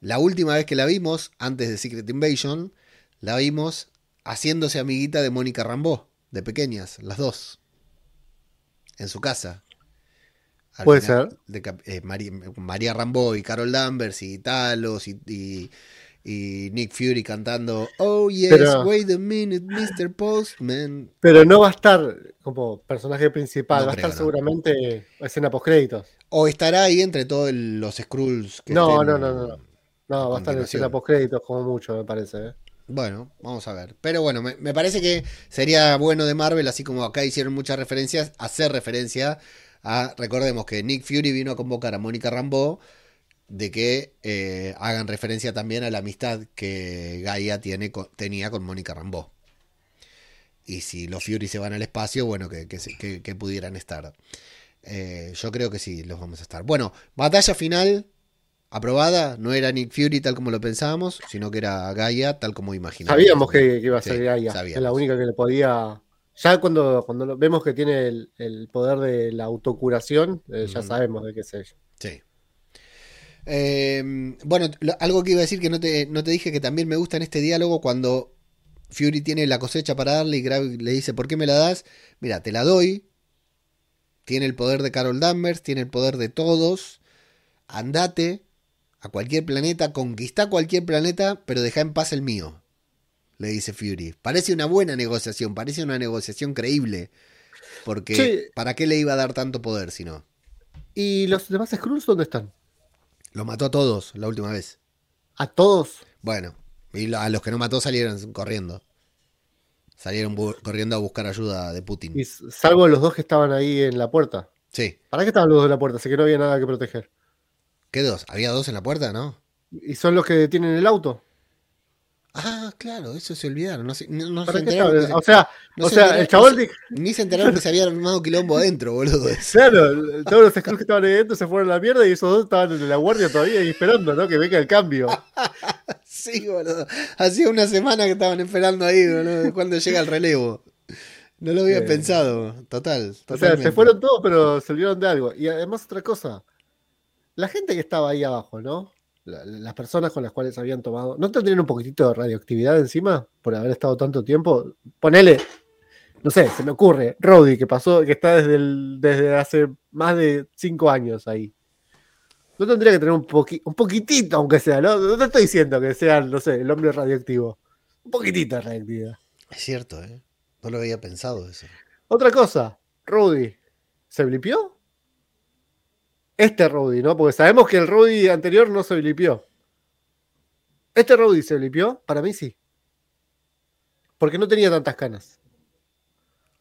la última vez que la vimos, antes de Secret Invasion, la vimos haciéndose amiguita de Mónica Rambeau, de pequeñas, las dos. En su casa. Al Puede final, ser. de eh, María, María Rambeau y Carol Danvers y Talos y, y- y Nick Fury cantando Oh yes, Pero- wait a minute, Mr. Postman. Pero no va a estar como personaje principal, No va a estar no. seguramente escena postcréditos. O estará ahí entre todos los Skrulls que No, no, no, no, no. No, va a estar en escena postcréditos como mucho, me parece. ¿eh? Bueno, vamos a ver. Pero bueno, me, me parece que sería bueno de Marvel, así como acá hicieron muchas referencias, hacer referencia a, recordemos que Nick Fury vino a convocar a Mónica Rambeau, de que eh, hagan referencia también a la amistad que Gaia tiene con- tenía con Mónica Rambeau. Y si los Fury se van al espacio, bueno, que, que se- que- que pudieran estar. Eh, yo creo que sí, los vamos a estar. Bueno, batalla final aprobada. No era Nick Fury tal como lo pensábamos, sino que era Gaia tal como imaginábamos. Sabíamos que, iba a Sí, ser Gaia, sabíamos. es la única que le podía. Ya cuando, cuando vemos que tiene el, el poder de la autocuración, eh, ya sabemos de qué es ella. Sí. Eh, bueno, lo- algo que iba a decir que no te, no te dije que también me gusta en este diálogo cuando Fury tiene la cosecha para darle y Gravik le dice, ¿por qué me la das? Mira, te la doy. Tiene el poder de Carol Danvers, tiene el poder de todos. Andate a cualquier planeta, conquista cualquier planeta, pero deja en paz el mío. Le dice Fury. Parece una buena negociación, parece una negociación creíble. Porque Sí. ¿para qué le iba a dar tanto poder si no? ¿Y los demás Skrulls dónde están? Lo mató a todos la última vez. ¿A todos? Bueno, y a los que no mató salieron corriendo. Salieron corriendo a buscar ayuda de Putin. Y salvo los dos que estaban ahí en la puerta. Sí. ¿Para qué estaban los dos en la puerta? Sé que no había nada que proteger. ¿Qué dos? ¿Había dos en la puerta, no? ¿Y son los que detienen el auto? Ah, claro, eso se olvidaron. No, se- no- no ¿Para se qué enteraron se- O sea, no o se sea el chabón Ni se enteraron que se había armado quilombo adentro, boludo. Claro, todos los Skrulls que estaban ahí dentro se fueron a la mierda y esos dos estaban en la guardia todavía y esperando, ¿no? Que venga el cambio. Sí, boludo. Hacía una semana que estaban esperando ahí, boludo, cuando llega el relevo. No lo había Eh, pensado, total. O sea, se fueron todos, pero se olvidaron de algo. Y además otra cosa, la gente que estaba ahí abajo, ¿no? La- las personas con las cuales habían tomado, ¿no tendrían un poquitito de radioactividad encima por haber estado tanto tiempo? Ponele, no sé, se me ocurre, Rowdy, que pasó, que está desde, el- desde hace más de cinco años ahí. No tendría que tener un, poqui- un poquitito, aunque sea, ¿no? No te estoy diciendo que sea, no sé, el hombre radioactivo. Un poquitito de radioactividad. Es cierto, ¿eh? No lo había pensado eso. Otra cosa, Rudy, ¿se blipió? Este Rudy, ¿no? Porque sabemos que el Rudy anterior no se blipió. ¿Este Rudy se blipió? Para mí sí. Porque no tenía tantas canas.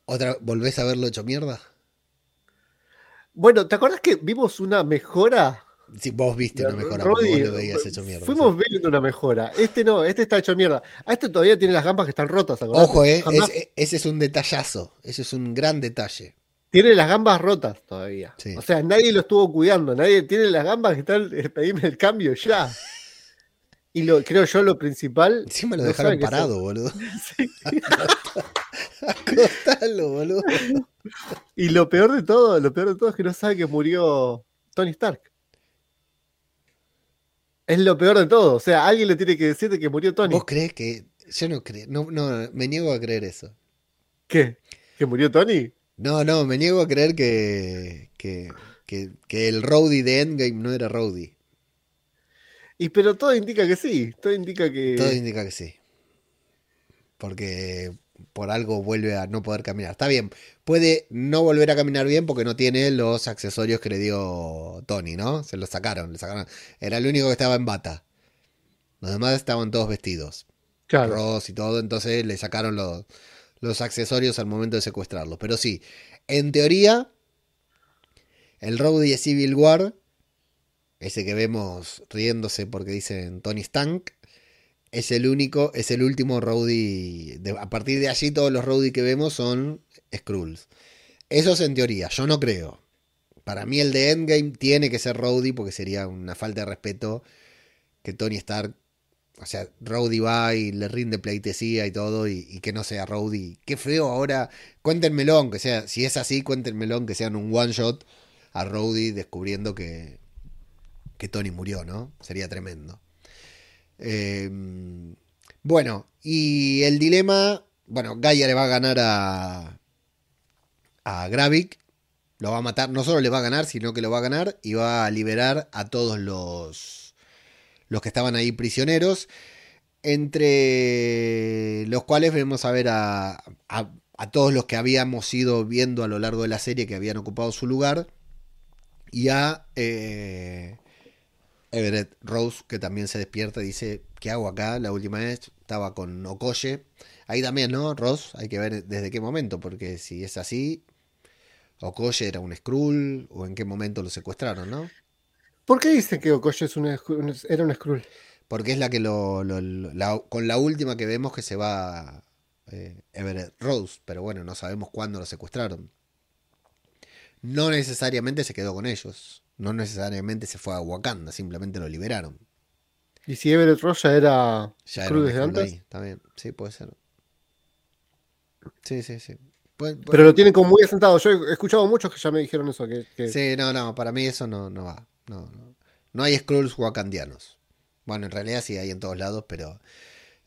¿Otra, ¿Volvés a verlo hecho mierda? Bueno, ¿te acuerdas que vimos una mejora? Sí, vos viste una mejora Roddy? vos lo veías hecho mierda. Fuimos sí. viendo una mejora. Este no, este está hecho mierda. A este todavía tiene las gambas que están rotas, ¿acordás? Ojo, eh, ese, ese es un detallazo. Ese es un gran detalle. Tiene las gambas rotas todavía. Sí. O sea, nadie lo estuvo cuidando. Nadie tiene las gambas que están. eh, Pedime el cambio ya. Y lo creo yo lo principal. Encima lo no dejaron parado, boludo. Sí. Acostalo, boludo. Y lo peor de todo, lo peor de todo es que no sabe que murió Tony Stark. Es lo peor de todo. O sea, alguien le tiene que decir de que murió Tony. ¿Vos crees que.? Yo no creo. No, no, me niego a creer eso. ¿Qué? ¿Que murió Tony? No, no, me niego a creer que. que, que, que el Rowdy de Endgame no era Rowdy. Y pero todo indica que sí. Todo indica que. Todo indica que sí. Porque por algo vuelve a no poder caminar. Está bien, puede no volver a caminar bien porque no tiene los accesorios que le dio Tony, ¿no? Se los sacaron, le sacaron. Era el único que estaba en bata. Los demás estaban todos vestidos. Claro. Ross y todo, entonces le sacaron los, los accesorios al momento de secuestrarlos. Pero sí, en teoría, el Rowdy de Civil War, ese que vemos riéndose porque dicen Tony Stank, es el único, es el último Rowdy. de- a partir de allí todos los Rowdy que vemos son Skrulls. Eso es en teoría, yo no creo. Para mí el de Endgame tiene que ser Rowdy porque sería una falta de respeto que Tony Stark, o sea, Rowdy va y le rinde pleitesía y todo y, que no sea Rowdy. Qué feo ahora. Cuéntenmelo, aunque sea, si es así, cuéntenmelo aunque sea en un one shot a Rowdy descubriendo que, que Tony murió, ¿no? Sería tremendo. Eh, bueno, y el dilema, bueno, Gaia le va a ganar a, a Gravik, lo va a matar, no solo le va a ganar, sino que lo va a ganar y va a liberar a todos los, los que estaban ahí prisioneros, entre los cuales vemos a ver a, a, todos los que habíamos ido viendo a lo largo de la serie que habían ocupado su lugar y a... eh, Everett Rose, que también se despierta y dice, ¿qué hago acá? La última vez estaba con Okoye. Ahí también, ¿no? Rose, hay que ver desde qué momento, porque si es así, Okoye era un Skrull, o en qué momento lo secuestraron, ¿no? ¿Por qué dicen que Okoye es una, era un Skrull? Porque es la que lo, lo- lo- la- con la última que vemos que se va eh, Everett Rose, pero bueno, no sabemos cuándo lo secuestraron. No necesariamente se quedó con ellos, no necesariamente se fue a Wakanda, simplemente lo liberaron. ¿Y si Everett Ross ya era Ya era desde antes? ahí, bien. Sí, puede ser. Sí, sí, sí. Puede- Pero lo tienen como muy asentado. Yo he escuchado muchos que ya me dijeron eso. Que, que- Sí, no, no, para mí eso no, no va. No, no. No hay Skrulls wakandianos. Bueno, en realidad sí hay en todos lados, pero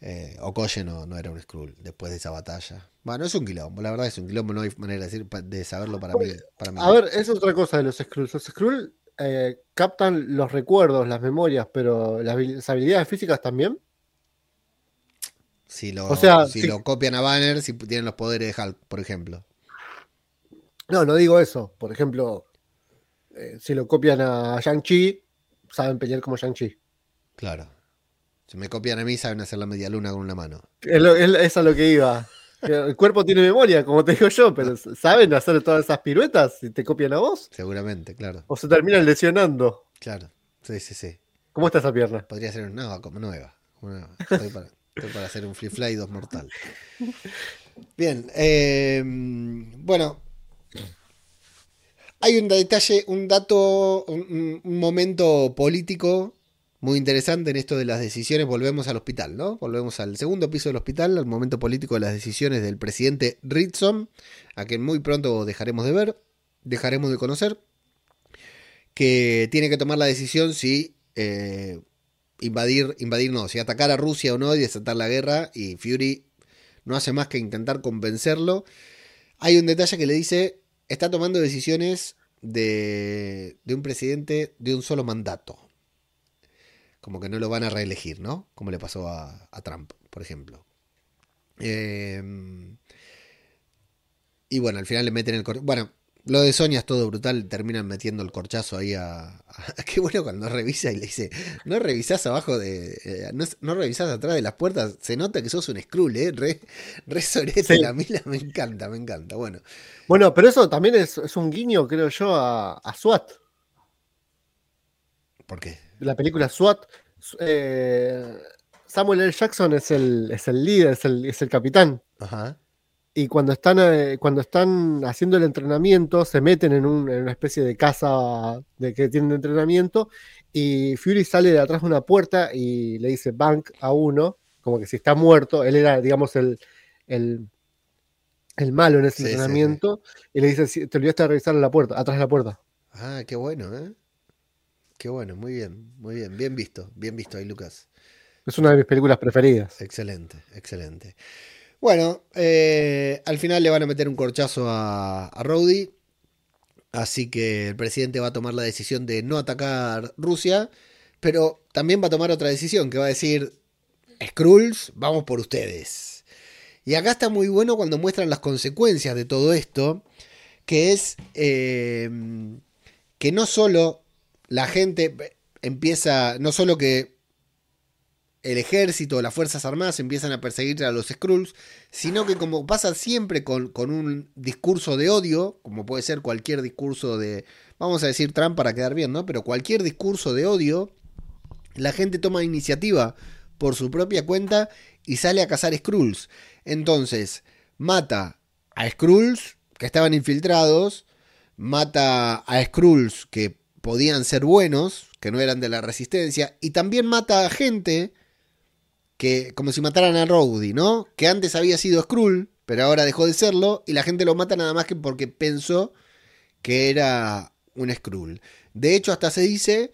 eh, Okoye no, no era un Skrull después de esa batalla. Bueno, es un quilombo, la verdad es un quilombo, no hay manera de, decir, de saberlo para mí. Para mí. A ver, es otra cosa de los Skrulls. Los Skrull eh, captan los recuerdos, las memorias, pero las habilidades físicas también. Si lo, o sea, si sí. lo copian a Banner, si tienen los poderes de Hulk, por ejemplo. No, no digo eso. Por ejemplo, eh, si lo copian a Shang-Chi, saben pelear como Shang-Chi. Claro. Si me copian a mí, saben hacer la media luna con una mano. Es, lo- es- es a lo que iba. El cuerpo tiene memoria, como te digo yo, pero ¿saben hacer todas esas piruetas si te copian a vos? Seguramente, claro. ¿O se terminan lesionando? Claro. Sí, sí, sí. ¿Cómo está esa pierna? Podría ser una como nueva. nueva. Estoy para, para hacer un flip fly 2 mortal. Bien, eh, bueno. Hay un detalle, un dato, un, un momento político muy interesante en esto de las decisiones. Volvemos al hospital, ¿no? Volvemos al segundo piso del hospital, al momento político de las decisiones del presidente Ritson, a quien muy pronto dejaremos de ver, dejaremos de conocer, que tiene que tomar la decisión si eh, invadir, invadir no, si atacar a Rusia o no y desatar la guerra y Fury no hace más que intentar convencerlo. Hay un detalle que le dice, está tomando decisiones de, de un presidente de un solo mandato. Como que no lo van a reelegir, ¿no? Como le pasó a, Trump, por ejemplo. Eh, y bueno, al final le meten el... Bueno, lo de Sonia es todo brutal, terminan metiendo el corchazo ahí a, a- Qué bueno cuando revisa y le dice, no revisás abajo de... eh, no, no revisás atrás de las puertas, se nota que sos un Skrull, ¿eh? Re, re sorete Sí. la mila, me encanta, me encanta. Bueno, Bueno, pero eso también es, es un guiño, creo yo, a, a SWAT. ¿por qué? La película SWAT. eh, Samuel L. Jackson es el, es el líder, es el, es el capitán. Ajá. Y cuando están, eh, cuando están haciendo el entrenamiento, se meten en, un- en una especie de casa de que tienen entrenamiento. Y Fury sale de atrás de una puerta y le dice Bank a uno, como que si está muerto. Él era, digamos, el, el, el malo en ese Sí, sí, sí. entrenamiento. Y le dice: "Sí, Te olvidaste de revisar la puerta, atrás de la puerta. Ah, qué bueno, ¿eh? Qué bueno, muy bien, muy bien, bien visto, bien visto ahí, Lucas. Es una de mis películas preferidas. Excelente, excelente. Bueno, eh, al final le van a meter un corchazo a, Rowdy. Así que el presidente va a tomar la decisión de no atacar Rusia. Pero también va a tomar otra decisión que va a decir: Skrulls, vamos por ustedes. Y acá está muy bueno cuando muestran las consecuencias de todo esto, que es eh, que no solo la gente empieza, no solo que el ejército, las Fuerzas Armadas empiezan a perseguir a los Skrulls, sino que como pasa siempre con, con, un discurso de odio, como puede ser cualquier discurso de, vamos a decir Trump para quedar bien, ¿no? Pero cualquier discurso de odio, la gente toma iniciativa por su propia cuenta y sale a cazar Skrulls. Entonces, mata a Skrulls que estaban infiltrados, mata a Skrulls que podían ser buenos, que no eran de la resistencia, y también mata a gente que como si mataran a Rowdy, ¿no? Que antes había sido Skrull, pero ahora dejó de serlo, y la gente lo mata nada más que porque pensó que era un Skrull. De hecho, hasta se dice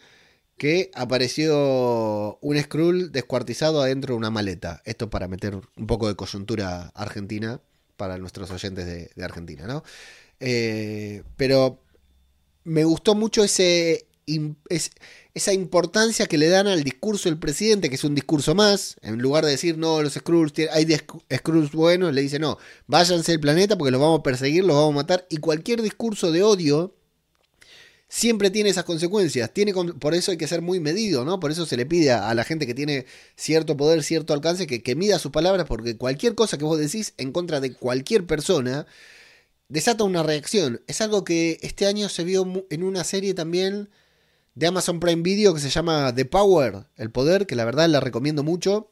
que apareció un Skrull descuartizado adentro de una maleta. Esto para meter un poco de coyuntura argentina para nuestros oyentes de, Argentina, ¿no? Eh, pero me gustó mucho ese, esa importancia que le dan al discurso del presidente, que es un discurso más, en lugar de decir, no, los Skrulls, hay 10 Skrulls buenos, le dice, no, váyanse del planeta porque los vamos a perseguir, los vamos a matar, y cualquier discurso de odio siempre tiene esas consecuencias, tiene, por eso hay que ser muy medido, ¿no? Por eso se le pide a, la gente que tiene cierto poder, cierto alcance, que, que mida sus palabras, porque cualquier cosa que vos decís en contra de cualquier persona, desata una reacción. Es algo que este año se vio en una serie también de Amazon Prime Video que se llama The Power, el poder, que la verdad la recomiendo mucho,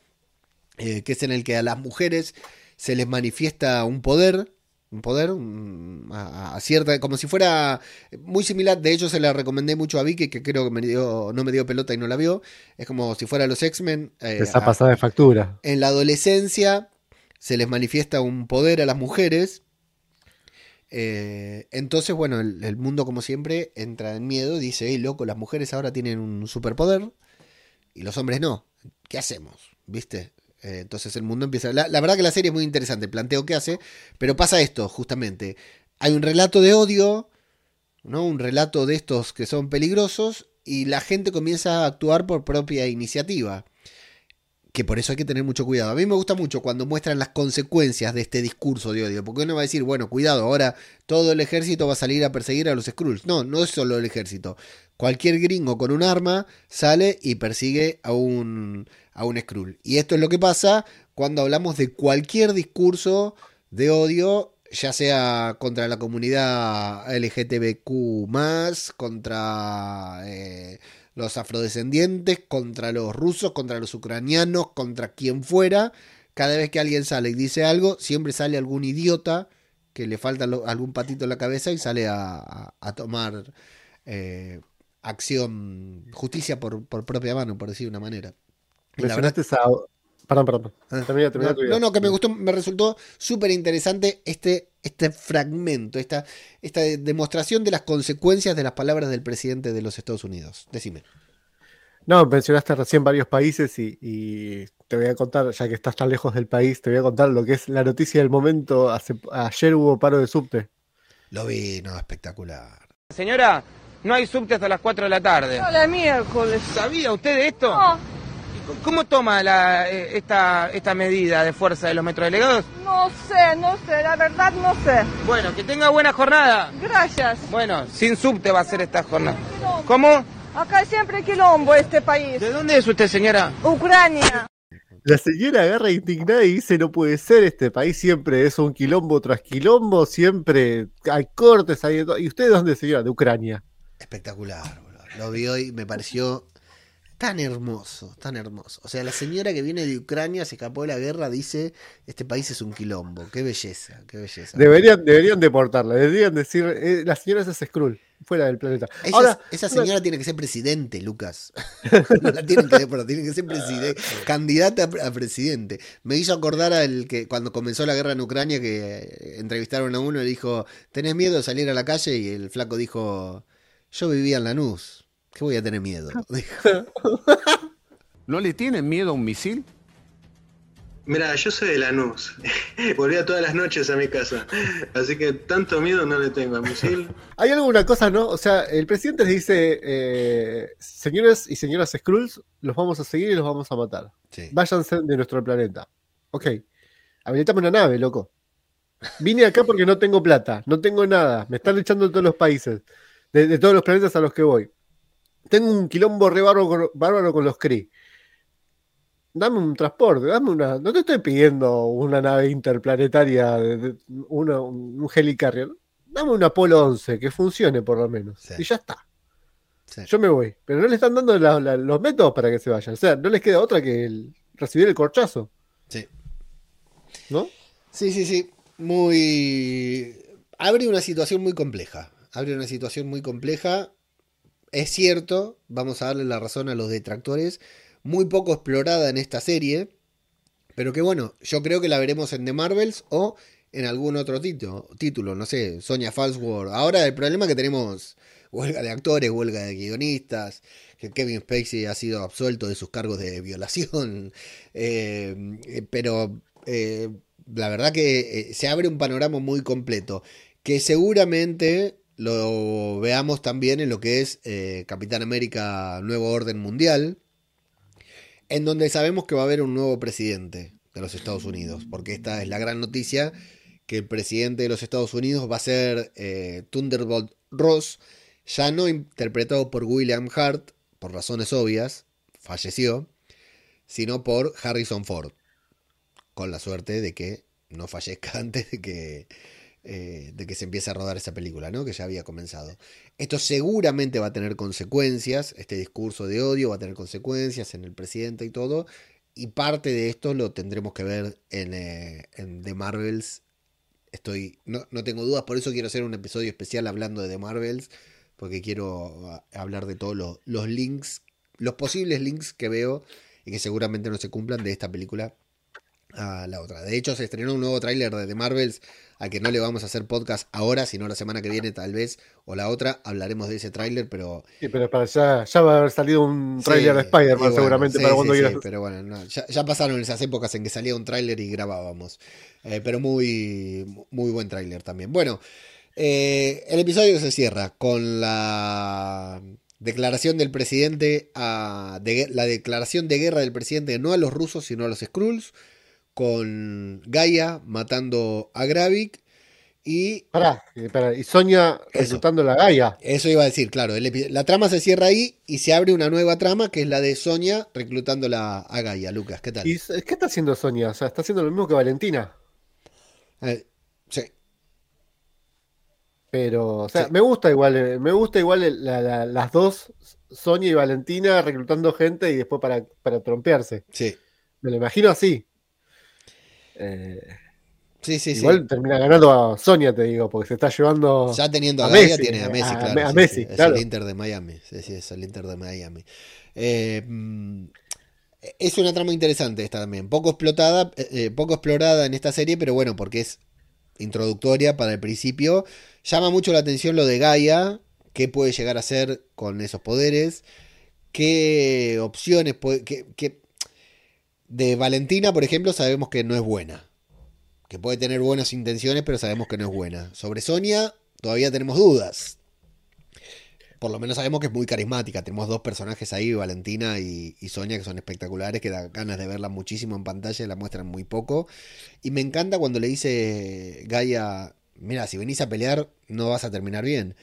eh, que es en el que a las mujeres se les manifiesta un poder, un poder, a, cierta, como si fuera muy similar, de hecho se la recomendé mucho a Vicky, que creo que me dio, no me dio pelota y no la vio, es como si fuera los X-Men. Eh, Esa pasada de factura. En la adolescencia se les manifiesta un poder a las mujeres eh, entonces, bueno, el, mundo como siempre entra en miedo, dice, hey, loco, las mujeres ahora tienen un superpoder y los hombres no. ¿Qué hacemos? ¿Viste? Eh, entonces el mundo empieza... La, verdad que la serie es muy interesante, el planteo que hace, pero pasa esto, justamente. Hay un relato de odio, ¿no? Un relato de estos que son peligrosos y la gente comienza a actuar por propia iniciativa que por eso hay que tener mucho cuidado. A mí me gusta mucho cuando muestran las consecuencias de este discurso de odio, porque uno va a decir, bueno, cuidado, ahora todo el ejército va a salir a perseguir a los Skrulls. No, no es solo el ejército. Cualquier gringo con un arma sale y persigue a un, a un Skrull. Y esto es lo que pasa cuando hablamos de cualquier discurso de odio, ya sea contra la comunidad LGTBQ, contra... Eh, los afrodescendientes, contra los rusos, contra los ucranianos, contra quien fuera. Cada vez que alguien sale y dice algo, siempre sale algún idiota que le falta algún patito en la cabeza y sale a, tomar eh, acción, justicia por, propia mano, por decir de una manera. la verdad, Perdón, perdón. Ah, no, no, que me gustó, me resultó súper interesante este, este fragmento, esta, esta demostración de las consecuencias de las palabras del presidente de los Estados Unidos. Decime. No, mencionaste recién varios países y, te voy a contar, ya que estás tan lejos del país, te voy a contar lo que es la noticia del momento. ayer hubo paro de subte. Lo vi, no, espectacular. Señora, no hay subte hasta las 4 de la tarde. Hola, miércoles. ¿Sabía usted de esto? No. ¿Cómo toma la, eh, esta, esta medida de fuerza de los metrodelegados? No sé, no sé, la verdad no sé. Bueno, que tenga buena jornada. Gracias. Bueno, sin subte va a ser esta jornada. ¿Cómo? Acá siempre quilombo este país. ¿De dónde es usted, señora? Ucrania. La señora agarra indignada y dice, no puede ser, este país siempre es un quilombo tras quilombo, siempre hay cortes, hay... ¿Y usted de dónde, señora? De Ucrania. Espectacular, Lo vi hoy, me pareció tan hermoso, tan hermoso. O sea, la señora que viene de Ucrania, se escapó de la guerra, dice, este país es un quilombo. Qué belleza, qué belleza. Deberían, deberían deportarla, deberían decir, eh, la señora es Skrull, fuera del planeta. Esa, Ahora, esa señora tiene que ser presidente, Lucas. no la tienen que deportar, tiene que ser presidente, candidata a presidente. Me hizo acordar al que cuando comenzó la guerra en Ucrania, que eh, entrevistaron a uno y dijo, ¿tenés miedo de salir a la calle? Y el flaco dijo, yo vivía en Lanús. ¿Qué voy a tener miedo? ¿No le tienen miedo a un misil? Mira, yo soy de Lanús. Volvía todas las noches a mi casa. Así que tanto miedo no le tengo a misil. Hay alguna cosa, ¿no? O sea, el presidente dice, eh, señores y señoras Skrulls, los vamos a seguir y los vamos a matar. Váyanse de nuestro planeta. Ok. Habilitame una nave, loco. Vine acá porque no tengo plata, no tengo nada. Me están echando de todos los países, de, de todos los planetas a los que voy. Tengo un quilombo re bárbaro, con- bárbaro con los Kree. Dame un transporte, dame una. No te estoy pidiendo una nave interplanetaria, una- un helicarrier. Dame un Apolo 11 que funcione por lo menos. Sí. Y ya está. Sí. Yo me voy. Pero no le están dando la- la- los métodos para que se vayan. O sea, no les queda otra que el- recibir el corchazo. Sí. ¿No? Sí, sí, sí. Muy. Abre una situación muy compleja. Abre una situación muy compleja. Es cierto, vamos a darle la razón a los detractores, muy poco explorada en esta serie. Pero que bueno, yo creo que la veremos en The Marvels o en algún otro título, título no sé, Sonia Falsworth. Ahora el problema es que tenemos huelga de actores, huelga de guionistas, que Kevin Spacey ha sido absuelto de sus cargos de violación. eh, pero eh, la verdad que eh, se abre un panorama muy completo, que seguramente lo veamos también en lo que es eh, Capitán América Nuevo Orden Mundial, en donde sabemos que va a haber un nuevo presidente de los Estados Unidos, porque esta es la gran noticia, que el presidente de los Estados Unidos va a ser eh, Thunderbolt Ross, ya no interpretado por William Hart, por razones obvias, falleció, sino por Harrison Ford, con la suerte de que no fallezca antes de que, eh, de que se empiece a rodar esa película, ¿no? que ya había comenzado. Esto seguramente va a tener consecuencias, este discurso de odio va a tener consecuencias en el presidente y todo, y parte de esto lo tendremos que ver en, eh, The Marvels. Estoy, no, no tengo dudas, por eso quiero hacer un episodio especial hablando de The Marvels, porque quiero a- hablar de todos los, los links, los posibles links que veo y que seguramente no se cumplan de esta película a la otra. De hecho, se estrenó un nuevo tráiler de The Marvels, a que no le vamos a hacer podcast ahora, sino la semana que viene tal vez, o la otra, hablaremos de ese tráiler, pero... Sí, pero para ya, ya va a haber salido un Sí, tráiler de Spider-Man bueno, seguramente sí, para cuando sí, quieras. pero bueno, no, ya, ya pasaron esas épocas en que salía un tráiler y grabábamos. Eh, pero muy, muy buen tráiler también. Bueno, eh, el episodio se cierra con la declaración del presidente, a, de, la declaración de guerra del presidente no a los rusos, sino a los Skrulls, con Gaia matando a Gravik y Pará, eh, pará, y Sonia reclutando la Gaia. eso iba a decir, claro. el la trama se cierra ahí y se abre una nueva trama que es la de Sonia reclutándola a Gaia. Lucas, ¿qué tal? ¿Y qué está haciendo Sonia? O sea, está haciendo lo mismo que Valentina. Eh, sí, Pero, o sea, Sí. me gusta igual, eh, me gusta igual el- la- la- las dos, Sonia y Valentina, reclutando gente y después para, para trompearse. sí. Me lo imagino así. Eh, Sí, sí, sí. igual termina ganando a Sonia, te digo, porque se está llevando. Ya teniendo a, a Gaia Messi, tiene a Messi, a- claro. a sí, Messi, sí, Es el Inter de Miami. Sí, sí, es el Inter de Miami. Eh, mm, es una trama interesante esta también. Poco explotada, eh, eh, poco explorada en esta serie, pero bueno, porque es introductoria para el principio. Llama mucho la atención lo de Gaia, qué puede llegar a hacer con esos poderes, qué opciones puede. qué- qué- De Valentina, por ejemplo, sabemos que no es buena. Que puede tener buenas intenciones, pero sabemos que no es buena. Sobre Sonia, todavía tenemos dudas. Por lo menos sabemos que es muy carismática. Tenemos dos personajes ahí, Valentina y, Sonia, que son espectaculares, que da ganas de verla muchísimo en pantalla, la muestran muy poco. Y me encanta cuando le dice Gaia, mira, si venís a pelear, no vas a terminar bien.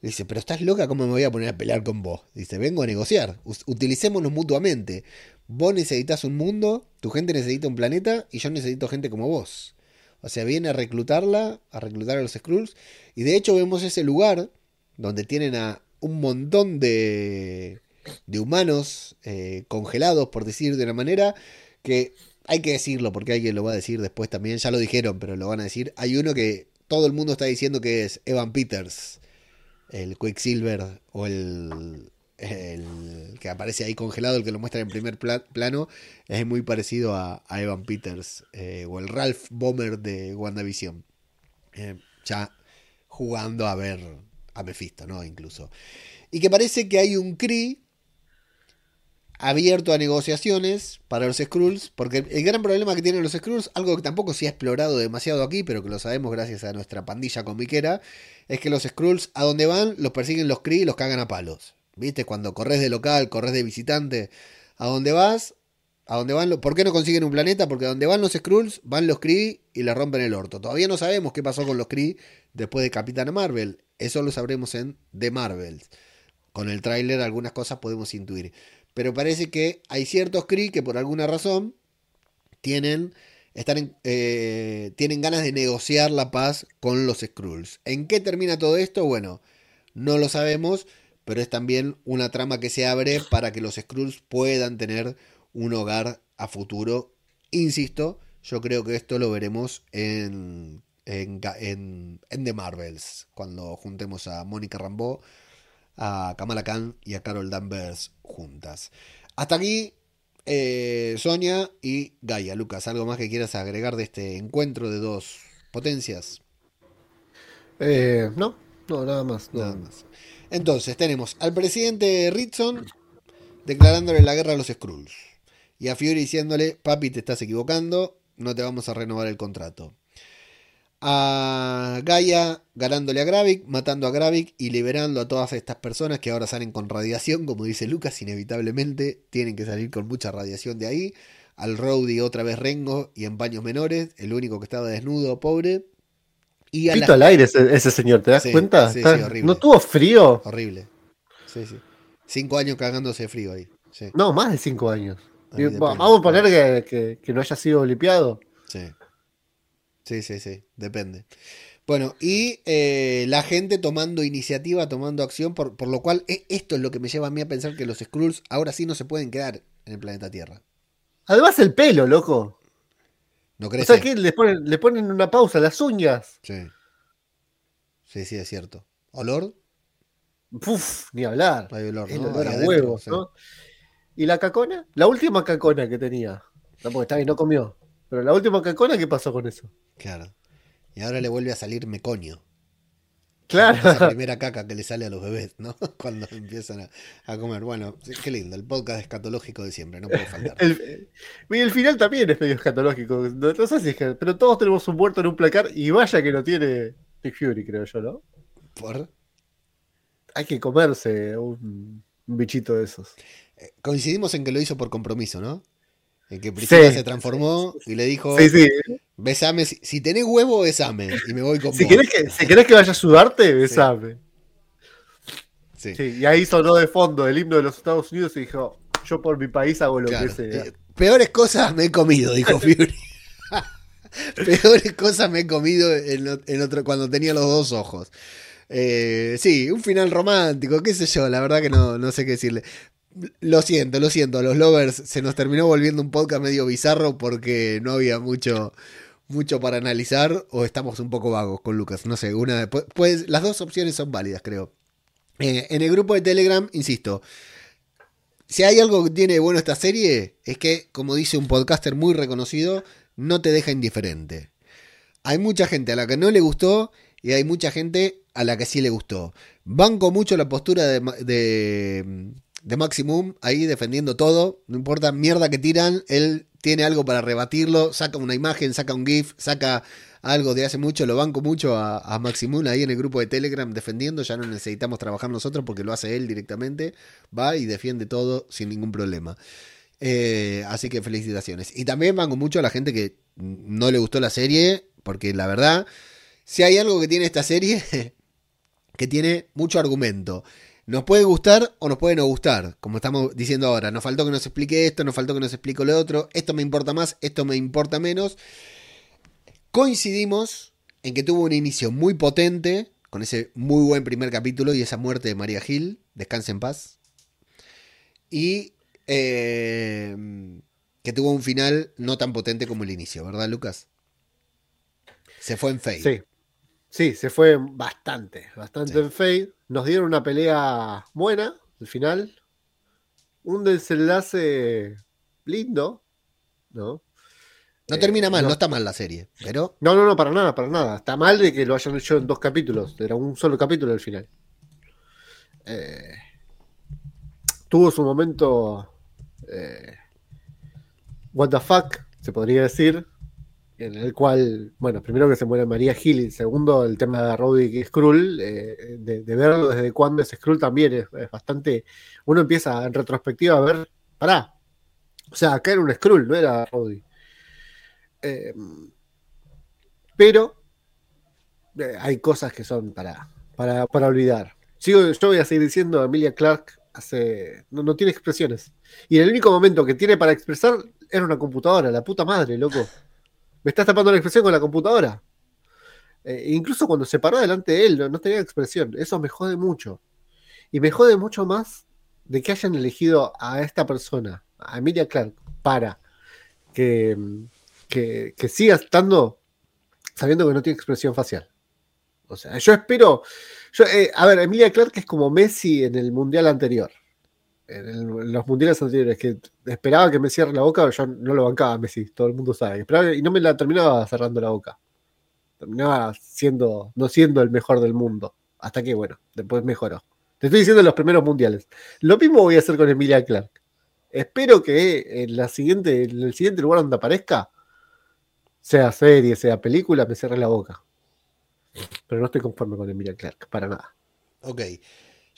Dice, pero estás loca, ¿cómo me voy a poner a pelear con vos? Dice, vengo a negociar, utilicémonos mutuamente. Vos necesitas un mundo, tu gente necesita un planeta y yo necesito gente como vos. O sea, viene a reclutarla, a reclutar a los Skrulls. Y de hecho vemos ese lugar donde tienen a un montón de, de humanos eh, congelados, por decir de una manera, que hay que decirlo, porque alguien lo va a decir después también. Ya lo dijeron, pero lo van a decir. Hay uno que todo el mundo está diciendo que es Evan Peters, el Quicksilver o el, el que aparece ahí congelado, el que lo muestra en primer pla- plano, es muy parecido a, Evan Peters eh, o el Ralph Bomber de WandaVision. Eh, ya jugando a ver a Mephisto, ¿no? Incluso. Y que parece que hay un Kree abierto a negociaciones para los Skrulls, porque el gran problema que tienen los Skrulls, algo que tampoco se ha explorado demasiado aquí, pero que lo sabemos gracias a nuestra pandilla comiquera, es que los Skrulls a donde van los persiguen los Kree y los cagan a palos. ¿Viste? Cuando corres de local, corres de visitante, a donde vas, A donde van ¿Por qué no consiguen un planeta? Porque a donde van los Skrulls, van los Kree y le rompen el orto. Todavía no sabemos qué pasó con los Kree después de Capitana Marvel. Eso lo sabremos en The Marvels. Con el tráiler algunas cosas podemos intuir. Pero parece que hay ciertos Kree que por alguna razón tienen, están en- eh, tienen ganas de negociar la paz con los Skrulls. ¿En qué termina todo esto? Bueno, no lo sabemos, pero es también una trama que se abre para que los Skrulls puedan tener un hogar a futuro. Insisto, yo creo que esto lo veremos en, en, en- en The Marvels, cuando juntemos a Mónica Rambeau, a Kamala Khan y a Carol Danvers juntas. Hasta aquí, eh, Sonia y Gaia. Lucas, ¿algo más que quieras agregar de este encuentro de dos potencias? Eh, no, no, nada más. no. Nada más. Entonces, tenemos al presidente Ritson declarándole la guerra a los Skrulls. Y a Fury diciéndole, papi, te estás equivocando, no te vamos a renovar el contrato. A Gaia ganándole a Gravik, matando a Gravik y liberando a todas estas personas que ahora salen con radiación, como dice Lucas, inevitablemente tienen que salir con mucha radiación de ahí. Al Rowdy otra vez Rengo y en paños menores, el único que estaba desnudo, pobre. Y a la- Pito al aire ese, ese señor, ¿te das Sí, cuenta? sí, sí, horrible. ¿No tuvo frío? Horrible. Sí, sí. Cinco años cagándose de frío ahí. No, más de cinco años. Y Vamos a poner que, que- que no haya sido limpiado. sí. Sí, sí, sí. Depende. Bueno, y eh, la gente tomando iniciativa, tomando acción, por, por lo cual e- esto es lo que me lleva a mí a pensar que los Skrulls ahora sí no se pueden quedar en el planeta Tierra. Además el pelo, loco. ¿No O crees? sea que le ponen, le ponen una pausa a las uñas. Sí. Sí, sí, es cierto. ¿Olor? Ni hablar. Hay olor, El ¿no? olor Ahí a adentro, huevos, sí. ¿no? ¿Y la cacona? La última cacona que tenía. No, porque está bien, no comió. Pero la última cacona, ¿qué pasó con eso? Claro. Y ahora le vuelve a salir meconio. Esa Claro. primera caca que le sale a los bebés, ¿no? Cuando empiezan a, a comer. Bueno, qué lindo, el podcast escatológico de siempre, no puede faltar. El, el final también es medio escatológico. No, no sé si es que- pero todos tenemos un muerto en un placar y vaya que lo tiene Nick Fury, creo yo, ¿no? Por- Hay que comerse un, un bichito de esos. Coincidimos en que lo hizo por compromiso, ¿no? En que Priscila Sí. se transformó y le dijo, Sí, sí. Besame, si, si tenés huevo, besame. Y me voy con Si vos. querés, que, si querés que vaya a ayudarte, besame. Sí, Sí, y ahí sonó de fondo el himno de los Estados Unidos y dijo, yo por mi país hago lo claro. que sea. Eh, peores cosas me he comido, dijo Fury. peores cosas me he comido en, en otro, cuando tenía los dos ojos. Eh, sí, un final romántico, qué sé yo, la verdad que no, no sé qué decirle. Lo siento, lo siento, a los lovers se nos terminó volviendo un podcast medio bizarro porque no había mucho, mucho para analizar o estamos un poco vagos con Lucas, no sé, una pues las dos opciones son válidas, creo. Eh, en el grupo de Telegram, insisto, si hay algo que tiene bueno esta serie, es que, como dice un podcaster muy reconocido, no te deja indiferente. Hay mucha gente a la que no le gustó y hay mucha gente a la que sí le gustó. Banco mucho la postura de, de, de Maximum ahí defendiendo todo. No importa mierda que tiran, él tiene algo para rebatirlo. Saca una imagen, saca un GIF, saca algo de hace mucho. Lo banco mucho a, a Maximum ahí en el grupo de Telegram defendiendo. Ya no necesitamos trabajar nosotros porque lo hace él directamente. Va y defiende todo sin ningún problema. Eh, así que felicitaciones. Y también banco mucho a la gente que no le gustó la serie, porque la verdad, si hay algo que tiene esta serie, que tiene mucho argumento. Nos puede gustar o nos puede no gustar, como estamos diciendo ahora. Nos faltó que nos explique esto, nos faltó que nos explique lo otro. Esto me importa más, esto me importa menos. Coincidimos en que tuvo un inicio muy potente, con ese muy buen primer capítulo y esa muerte de María Gil. Descanse en paz. Y eh, que tuvo un final no tan potente como el inicio, ¿verdad, Lucas? Se fue en fade. Sí. Sí, se fue bastante, bastante Sí. en fade. Nos dieron una pelea buena al final. Un desenlace lindo, ¿no? No Eh, termina mal, no. no está mal la serie, pero No, no, no, para nada, para nada. Está mal de que lo hayan hecho en dos capítulos. Era un solo capítulo al final. Eh, tuvo su momento. eh, what the fuck, se podría decir. En el cual, bueno, primero que se muere María Gil y segundo el tema de Roddy Skrull. eh, de, de verlo desde cuándo es Skrull también es, bastante. Uno empieza en retrospectiva a ver. Pará, O sea, acá era un Skrull, no era Rhodey. Eh, pero eh, hay cosas que son para, para, para olvidar. Sigo, yo voy a seguir diciendo, Emilia Clark hace, no, no tiene expresiones. Y el único momento que tiene para expresar era una computadora, la puta madre, loco. Me estás tapando la expresión con la computadora. Eh, incluso cuando se paró delante de él, no, tenía expresión. Eso me jode mucho. Y me jode mucho más de que hayan elegido a esta persona, a Emilia Clark, para que, que, que siga estando sabiendo que no tiene expresión facial. O sea, yo espero. Yo, eh, a ver, Emilia Clark es como Messi en el mundial anterior. En, los mundiales anteriores, que esperaba que me cierre la boca, yo no lo bancaba Messi, todo el mundo sabe. Y no me la terminaba cerrando la boca. Terminaba siendo, no siendo el mejor del mundo. Hasta que, bueno, después mejoró. Te estoy diciendo en los primeros mundiales. Lo mismo voy a hacer con Emilia Clark. Espero que en, la siguiente, en el siguiente lugar donde aparezca, sea serie, sea película, me cierre la boca. Pero no estoy conforme con Emilia Clark, para nada. Ok.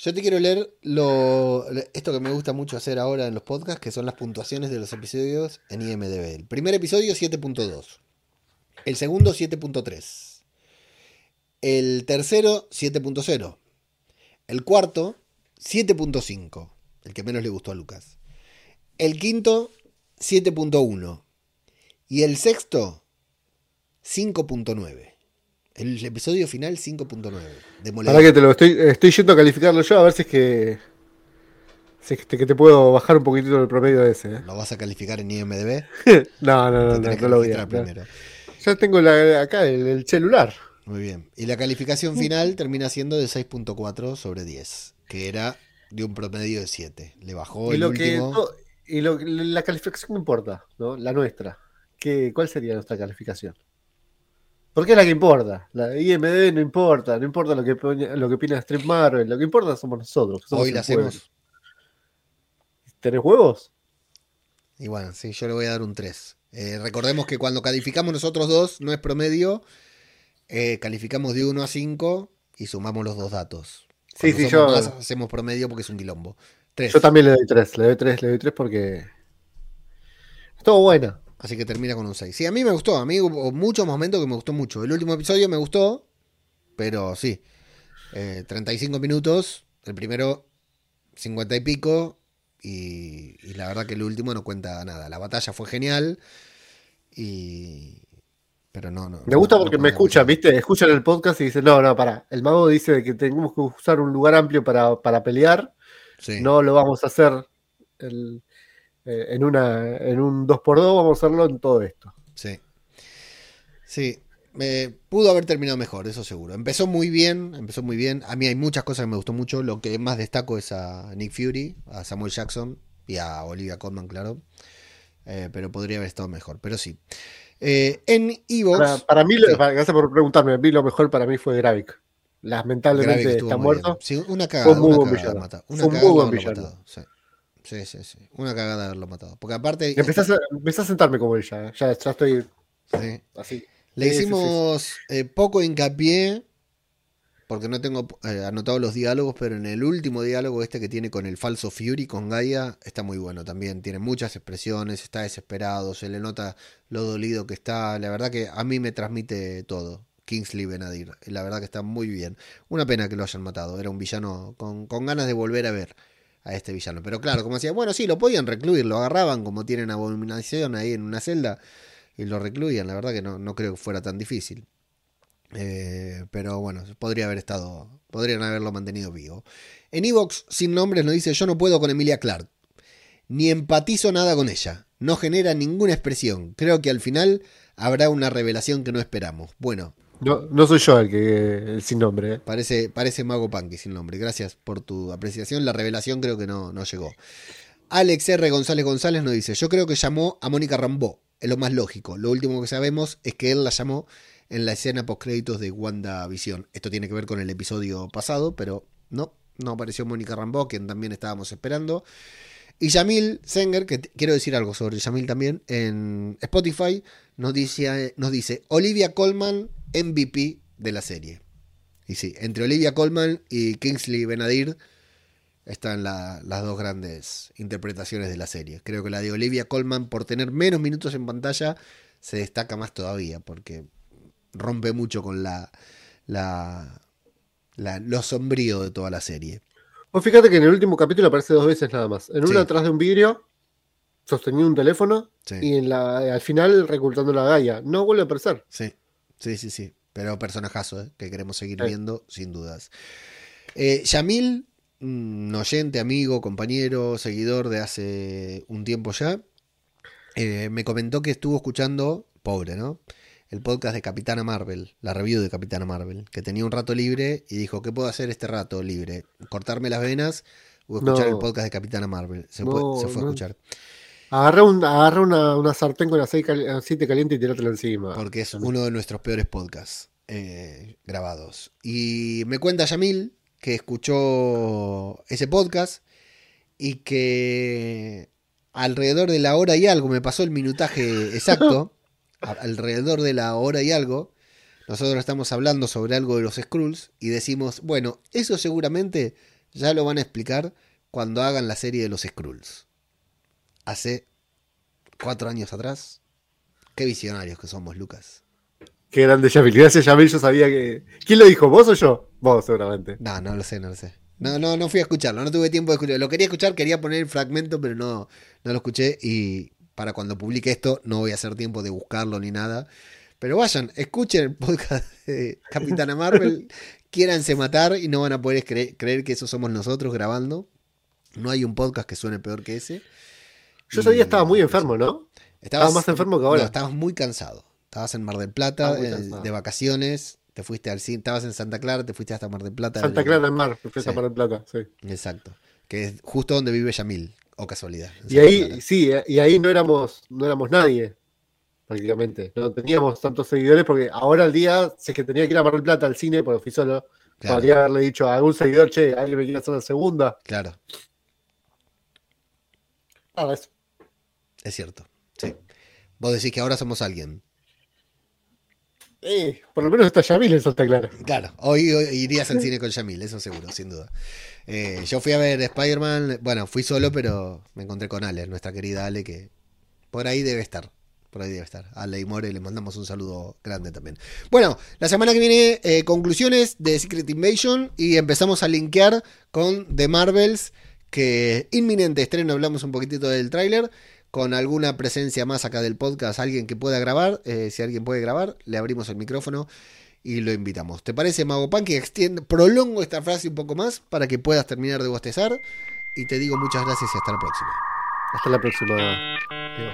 Yo te quiero leer lo, esto que me gusta mucho hacer ahora en los podcasts, que son las puntuaciones de los episodios en IMDB. El primer episodio 7.2. El segundo 7.3. El tercero 7.0. El cuarto 7.5. El que menos le gustó a Lucas. El quinto 7.1. Y el sexto 5.9. El episodio final 5.9. Demoledor. Para que te lo estoy, estoy yendo a calificarlo yo, a ver si es que. Si es que te, que te puedo bajar un poquitito el promedio de ese. ¿eh? ¿Lo vas a calificar en IMDB? No, no, no, no, lo voy a. primero. Ya tengo la- acá el, el celular. Muy bien. Y la calificación final termina siendo de 6.4 sobre 10, que era de un promedio de 7. Le bajó y el lo que último. no- y lo, la calificación no importa, ¿no? La nuestra. ¿Qué, ¿Cuál sería nuestra calificación? Porque es la que importa. La IMD no importa, no importa lo que, lo que opina Street Marvel, lo que importa somos nosotros. somos Hoy la hacemos. ¿Tenés huevos? Y bueno, sí, yo le voy a dar un 3. Eh, recordemos que cuando calificamos nosotros dos, no es promedio, eh, calificamos de 1 a 5 y sumamos los dos datos. Sí, Cuando sí, yo- más, hacemos promedio porque es un quilombo. 3. Yo también le doy 3, le doy 3, le doy 3 porque. Estuvo buena. Así que termina con un 6. Sí, a mí me gustó. A mí hubo muchos momentos que me gustó mucho. El último episodio me gustó, pero sí. Eh, 35 minutos. El primero 50 y pico. Y, y la verdad que el último no cuenta nada. La batalla fue genial. Y. Pero no, no. Me gusta no- porque no me cuenta escucha, mucho. ¿viste? Escuchan el podcast y dicen, no, no, para. El mago dice que tenemos que usar un lugar amplio para, para pelear. Sí. No lo vamos a hacer el- eh, en, una, en un 2x2, vamos a hacerlo en todo esto. Sí. Sí. Me pudo haber terminado mejor, eso seguro. Empezó muy bien, empezó muy bien. A mí hay muchas cosas que me gustó mucho. Lo que más destaco es a Nick Fury, a Samuel Jackson y a Olivia Colman, claro. Eh, pero podría haber estado mejor, pero sí. Eh, en Evox. Para, para mí, lo- Sí. para- gracias por preguntarme, a mí lo mejor para mí fue Gravik. Lamentablemente Gravik está muy muerto. Sí, una cagada, muy buen villano. Fue un cagada muy buen villano. Sí. Sí, sí, sí. Una cagada haberlo matado. Porque aparte. Empecé a, a sentarme como ella, ¿eh? ya, ya estoy Sí. así. Le Sí, sí, sí, hicimos eh, poco hincapié, porque no tengo eh, anotado los diálogos, pero en el último diálogo este que tiene con el falso Fury, con Gaia, está muy bueno también. Tiene muchas expresiones, está desesperado, se le nota lo dolido que está. La verdad que a mí me transmite todo. Kingsley Benadir. La verdad que está muy bien. Una pena que lo hayan matado. Era un villano con, con ganas de volver a ver a este villano. Pero claro, como decía, bueno, sí, lo podían recluir, lo agarraban como tienen abominación ahí en una celda y lo recluían. La verdad que no, no creo que fuera tan difícil. Eh, pero bueno, podría haber estado, podrían haberlo mantenido vivo. En Evox, sin nombres, nos dice: Yo no puedo con Emilia Clark. Ni empatizo nada con ella. No genera ninguna expresión. Creo que al final habrá una revelación que no esperamos. Bueno, No, no soy yo el que el sin nombre. ¿eh? Parece, parece Mago Punky sin nombre. Gracias por tu apreciación. La revelación creo que no, no llegó. Alex R. González González nos dice: Yo creo que llamó a Mónica Rambó. Es lo más lógico. Lo último que sabemos es que él la llamó en la escena postcréditos de WandaVision. Esto tiene que ver con el episodio pasado, pero no, no apareció Mónica Rambó, quien también estábamos esperando. Y Yamil Senger, que quiero decir algo sobre Yamil también, en Spotify nos dice, nos dice Olivia Colman, MVP de la serie. Y sí, entre Olivia Colman y Kingsley Benadir, están la- las dos grandes interpretaciones de la serie. Creo que la de Olivia Colman, por tener menos minutos en pantalla, se destaca más todavía, porque rompe mucho con la, la, la- lo sombrío de toda la serie. Vos fíjate que en el último capítulo aparece dos veces nada más. En Sí. una atrás de un vidrio, sosteniendo un teléfono, Sí. y en la, al final reclutando la Gaia. No vuelve a aparecer. Sí, sí, sí, sí. Pero personajazo, ¿eh? que queremos seguir Sí. viendo, sin dudas. Eh, Yamil, un oyente, amigo, compañero, seguidor de hace un tiempo ya, eh, me comentó que estuvo escuchando, pobre, ¿no? El podcast de Capitana Marvel, la review de Capitana Marvel, que tenía un rato libre y dijo, ¿qué puedo hacer este rato libre? ¿Cortarme las venas o escuchar No. el podcast de Capitana Marvel? Se, No, fue, se fue a escuchar. Agarra, un, agarra una, una sartén con aceite, cali- aceite caliente y tirátela encima. porque es uno de nuestros peores podcasts eh, grabados. Y me cuenta Yamil que escuchó ese podcast y que alrededor de la hora y algo, me pasó el minutaje exacto, alrededor de la hora y algo, nosotros estamos hablando sobre algo de los Skrulls y decimos, bueno, eso seguramente ya lo van a explicar cuando hagan la serie de los Skrulls. Hace cuatro años atrás. Qué visionarios que somos, Lucas. Qué grande Yamil. Gracias, Yamil. Yo sabía que. ¿Quién lo dijo? ¿Vos o yo? Vos, seguramente. No, no lo sé, no lo sé. No, no, no fui a escucharlo, no tuve tiempo de escucharlo. Lo quería escuchar, quería poner el fragmento, pero no, no lo escuché. Y para cuando publique esto, no voy a hacer tiempo de buscarlo ni nada. Pero vayan, escuchen el podcast de Capitana Marvel, quiéranse matar y no van a poder cre- creer que eso somos nosotros grabando. No hay un podcast que suene peor que ese. Yo ese día estaba muy enfermo, ¿no? Estabas Estaba más enfermo que ahora. No, estabas muy cansado. Estabas en Mar del Plata, eh, de vacaciones. Te fuiste al cine, estabas en Santa Clara, te fuiste hasta Mar del Plata. Santa Clara del Mar, fue Sí. a Mar del Plata, sí. Exacto. Que es justo donde vive Yamil, o casualidad. Y ahí, Clara. sí, y ahí no éramos, no éramos nadie, prácticamente. No teníamos tantos seguidores porque ahora al día, si es que tenía que ir a Mar del Plata al cine, porque fui solo, Claro, podría haberle dicho a algún seguidor, che, alguien me quiere hacer la segunda. claro, Nada, eso. Es cierto. Sí. Vos decís que ahora somos alguien. Eh, por lo menos está Yamil en Santa Clara. Claro, hoy, hoy irías al cine con Yamil, eso seguro, sin duda. Eh, yo fui a ver Spider-Man, bueno, fui solo, pero me encontré con Ale, nuestra querida Ale, que por ahí debe estar. Por ahí debe estar. Ale y More, le mandamos un saludo grande también. Bueno, la semana que viene, eh, conclusiones de Secret Invasion y empezamos a linkear con The Marvels, que inminente estreno, hablamos un poquitito del tráiler, con alguna presencia más acá del podcast, alguien que pueda grabar, eh, si alguien puede grabar, le abrimos el micrófono y lo invitamos. ¿Te parece, Mago Pan, que extiende, prolongo esta frase un poco más para que puedas terminar de bostezar? Y te digo muchas gracias y hasta la próxima. Hasta la próxima. Diego.